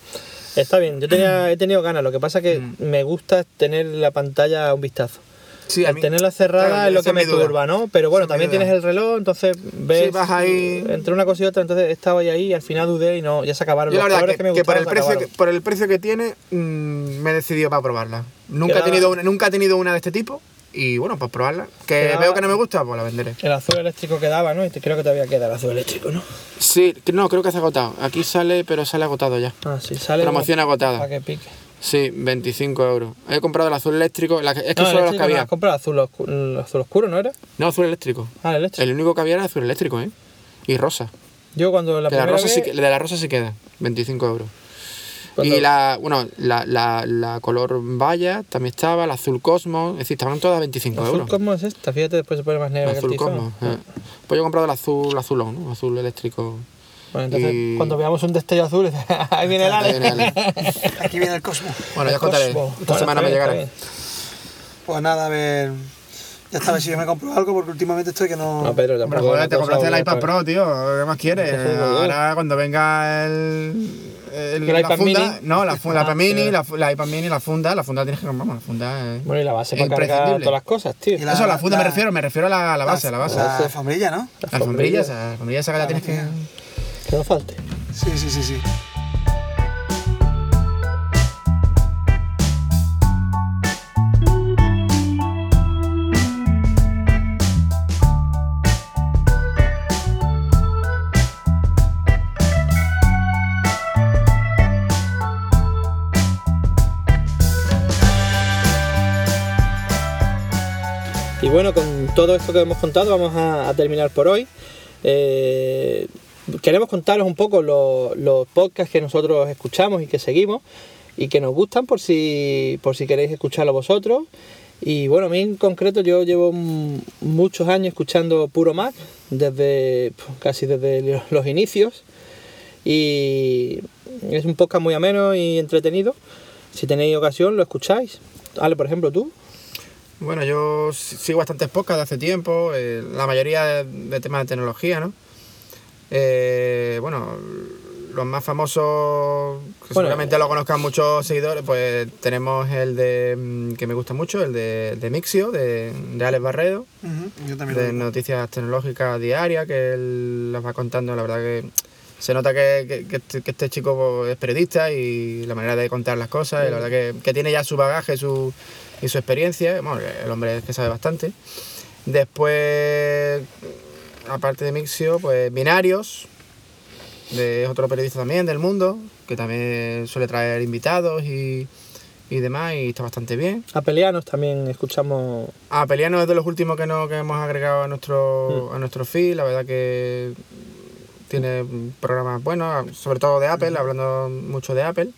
Está bien, yo tenía, he tenido ganas, lo que pasa es que Mm. me gusta tener la pantalla a un vistazo. Sí, a El mí- tenerla cerrada claro, es lo que me turba, ¿no? Pero bueno, también tienes el reloj, entonces ves Sí, vas ahí- entre una cosa y otra, entonces estaba ahí y al final dudé y no, ya se acabaron Yo la los verdad colores que, que, me que por, el precio que, por el precio que tiene, mm, me he decidido para probarla. Nunca he, tenido una, nunca he tenido una de este tipo y bueno, pues probarla. Que Quedaba- veo que no me gusta, pues la venderé. El azul eléctrico quedaba, ¿no? Y te- creo que todavía queda el azul eléctrico, ¿no? Sí, no, creo que se ha agotado. Aquí sale, pero sale agotado ya. Ah, sí, sale. Promoción agotada. Para que pique. Sí, 25 euros. He comprado el azul eléctrico, la es que No, solo los que no, había. has comprado azul, el azul oscuro, ¿no era? No, azul eléctrico. Ah, el eléctrico. El único que había era azul eléctrico, ¿eh? Y rosa. Yo cuando la Que la rosa vez... sí de la rosa sí queda, 25 euros. Cuando- Y la, bueno, la, la, la color valla también estaba, la azul cosmos, es decir, estaban todas a 25 azul euros. cómo es esta, fíjate, después se pone más negra el azul cosmos. eh. Pues yo he comprado el azul azulón, ¿no? azul eléctrico. Bueno, entonces Y- cuando veamos un destello azul, ahí viene el Ale. viene Ale. Aquí viene el Cosmo. Bueno, ya os El contaré. Cosmo. Esta Bueno, semana me bien, llegará. bien. Pues nada, a ver. Ya está, a ver si yo me compro algo porque últimamente estoy que no. No, Pedro, tampoco. joder, te compraste el iPad Pro, tío. ¿Qué más quieres? Ahora cuando venga el. el- ¿El la iPad funda, mini? No, la, la Ah, iPad mini, sí. la, iPad mini, la funda, la funda tienes que vamos, la funda es. Bueno, y la base para cargar todas las cosas, tío. Y la- Eso, la funda me refiero, me refiero a la, base, a la base. La alfombrilla, ¿no? La alfombrilla, esa, alfombrilla esa que la tienes que. Que no falte. Sí, sí, sí, sí. Y bueno, con todo esto que hemos contado vamos a, a terminar por hoy. Eh, queremos contaros un poco lo- los podcasts que nosotros escuchamos y que seguimos y que nos gustan por si, por si queréis escucharlo vosotros. Y bueno, a mí en concreto yo llevo muchos años escuchando Puro Mac, desde casi desde los inicios. Y es un podcast muy ameno y entretenido. Si tenéis ocasión, lo escucháis. Ale, por ejemplo, tú. Bueno, yo sigo bastantes podcasts de hace tiempo, eh, la mayoría de, de temas de tecnología, ¿no? Eh, bueno, los más famosos, que Bueno, seguramente lo conozcan muchos seguidores, pues tenemos el de, mm, que me gusta mucho, el de, de Mixio, de, de Alex Barredo, Ujú, Yo también de lo noticias tecnológicas diarias, que él las va contando, la verdad que se nota que, que- que este, que este chico es periodista y la manera de contar las cosas, y la verdad que, que tiene ya su bagaje su, y su experiencia, bueno, el hombre es que sabe bastante. Después, aparte de Mixio, pues Binarios, de es otro periodista también del mundo, que también suele traer invitados y, y demás, y está bastante bien. A Peleanos también escuchamos. A Peliano es de los últimos que, no, que hemos agregado a nuestro, a nuestro feed. La verdad que tiene programas buenos, sobre todo de Apple, hablando mucho de Apple.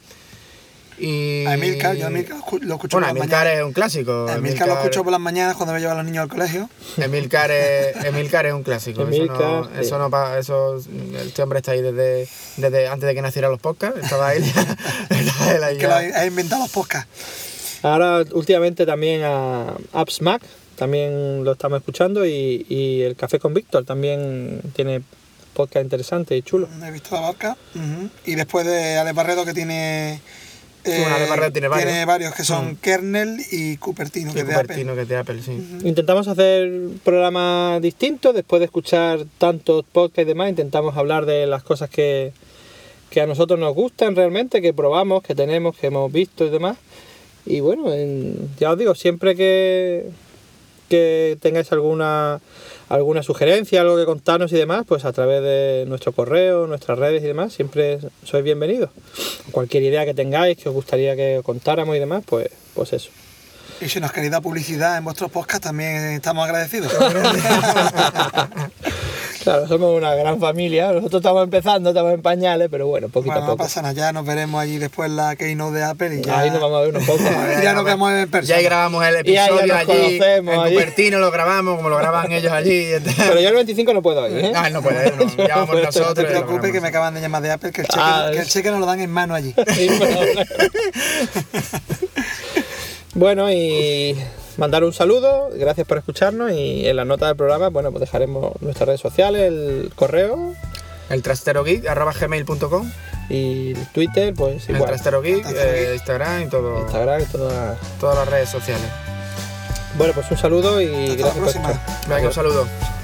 Y... A Emilcar, yo a Emilcar lo escu- lo escucho Bueno, por las Emilcar mañanas. es un clásico. A Emilcar lo escucho por las mañanas cuando me llevo a los niños al colegio. Emilcar es, Emilcar es un clásico. eso Emilcar, no, sí. eso no pa- eso, este hombre está ahí desde, desde antes de que nacieran los podcasts. Estaba ahí. estaba él ahí Que ya. lo ha inventado los podcasts. Ahora, últimamente también a Apps Mac, también lo estamos escuchando. Y, y el Café con Víctor también tiene podcast interesante y chulo. He visto la barca. Y después de Alex Barredo que tiene. Sí, Barredo tiene varios. que son Mm. Kernel y Cupertino, que Y es de Apple. Cupertino, que es de Apple, sí. Intentamos hacer programas distintos después de escuchar tantos podcasts y demás. Intentamos hablar de las cosas que, que a nosotros nos gustan realmente, que probamos, que tenemos, que hemos visto y demás. Y bueno, en- ya os digo, siempre que, que tengáis alguna, alguna sugerencia, algo que contarnos y demás, pues a través de nuestro correo, nuestras redes y demás, siempre sois bienvenidos. Cualquier idea que tengáis, que os gustaría que contáramos y demás, pues, pues eso. Y si nos queréis dar publicidad en vuestros podcasts, también estamos agradecidos. Claro, somos una gran familia. Nosotros estamos empezando, estamos en pañales, pero bueno, poquito bueno, a no poco. pasa nada, ya nos veremos allí después la Keynote de Apple y ya. Ahí nos vamos a ver unos pocos. ya nos vemos en persona. Ya ahí grabamos el ya episodio nos allí. conocemos En allí. Cupertino lo grabamos como lo graban ellos allí. Pero yo el 25 no puedo ir, ¿eh? Ah, no puede, no. Ya vamos nosotros. No te preocupes que me acaban de llamar de Apple, que el cheque, Ah, que el es- cheque nos lo dan en mano allí. Sí, bueno, y mandar un saludo, gracias por escucharnos y en la nota del programa, bueno, pues dejaremos nuestras redes sociales, el correo El trasterogeek, arroba gmail.com. y el Twitter, pues El igual. trasterogeek, Trasterogeek. eh, Instagram y todo, Instagram y todas. todas las redes sociales. Bueno, pues un saludo y Hasta la gracias por próxima. escuchar. Venga, un saludo.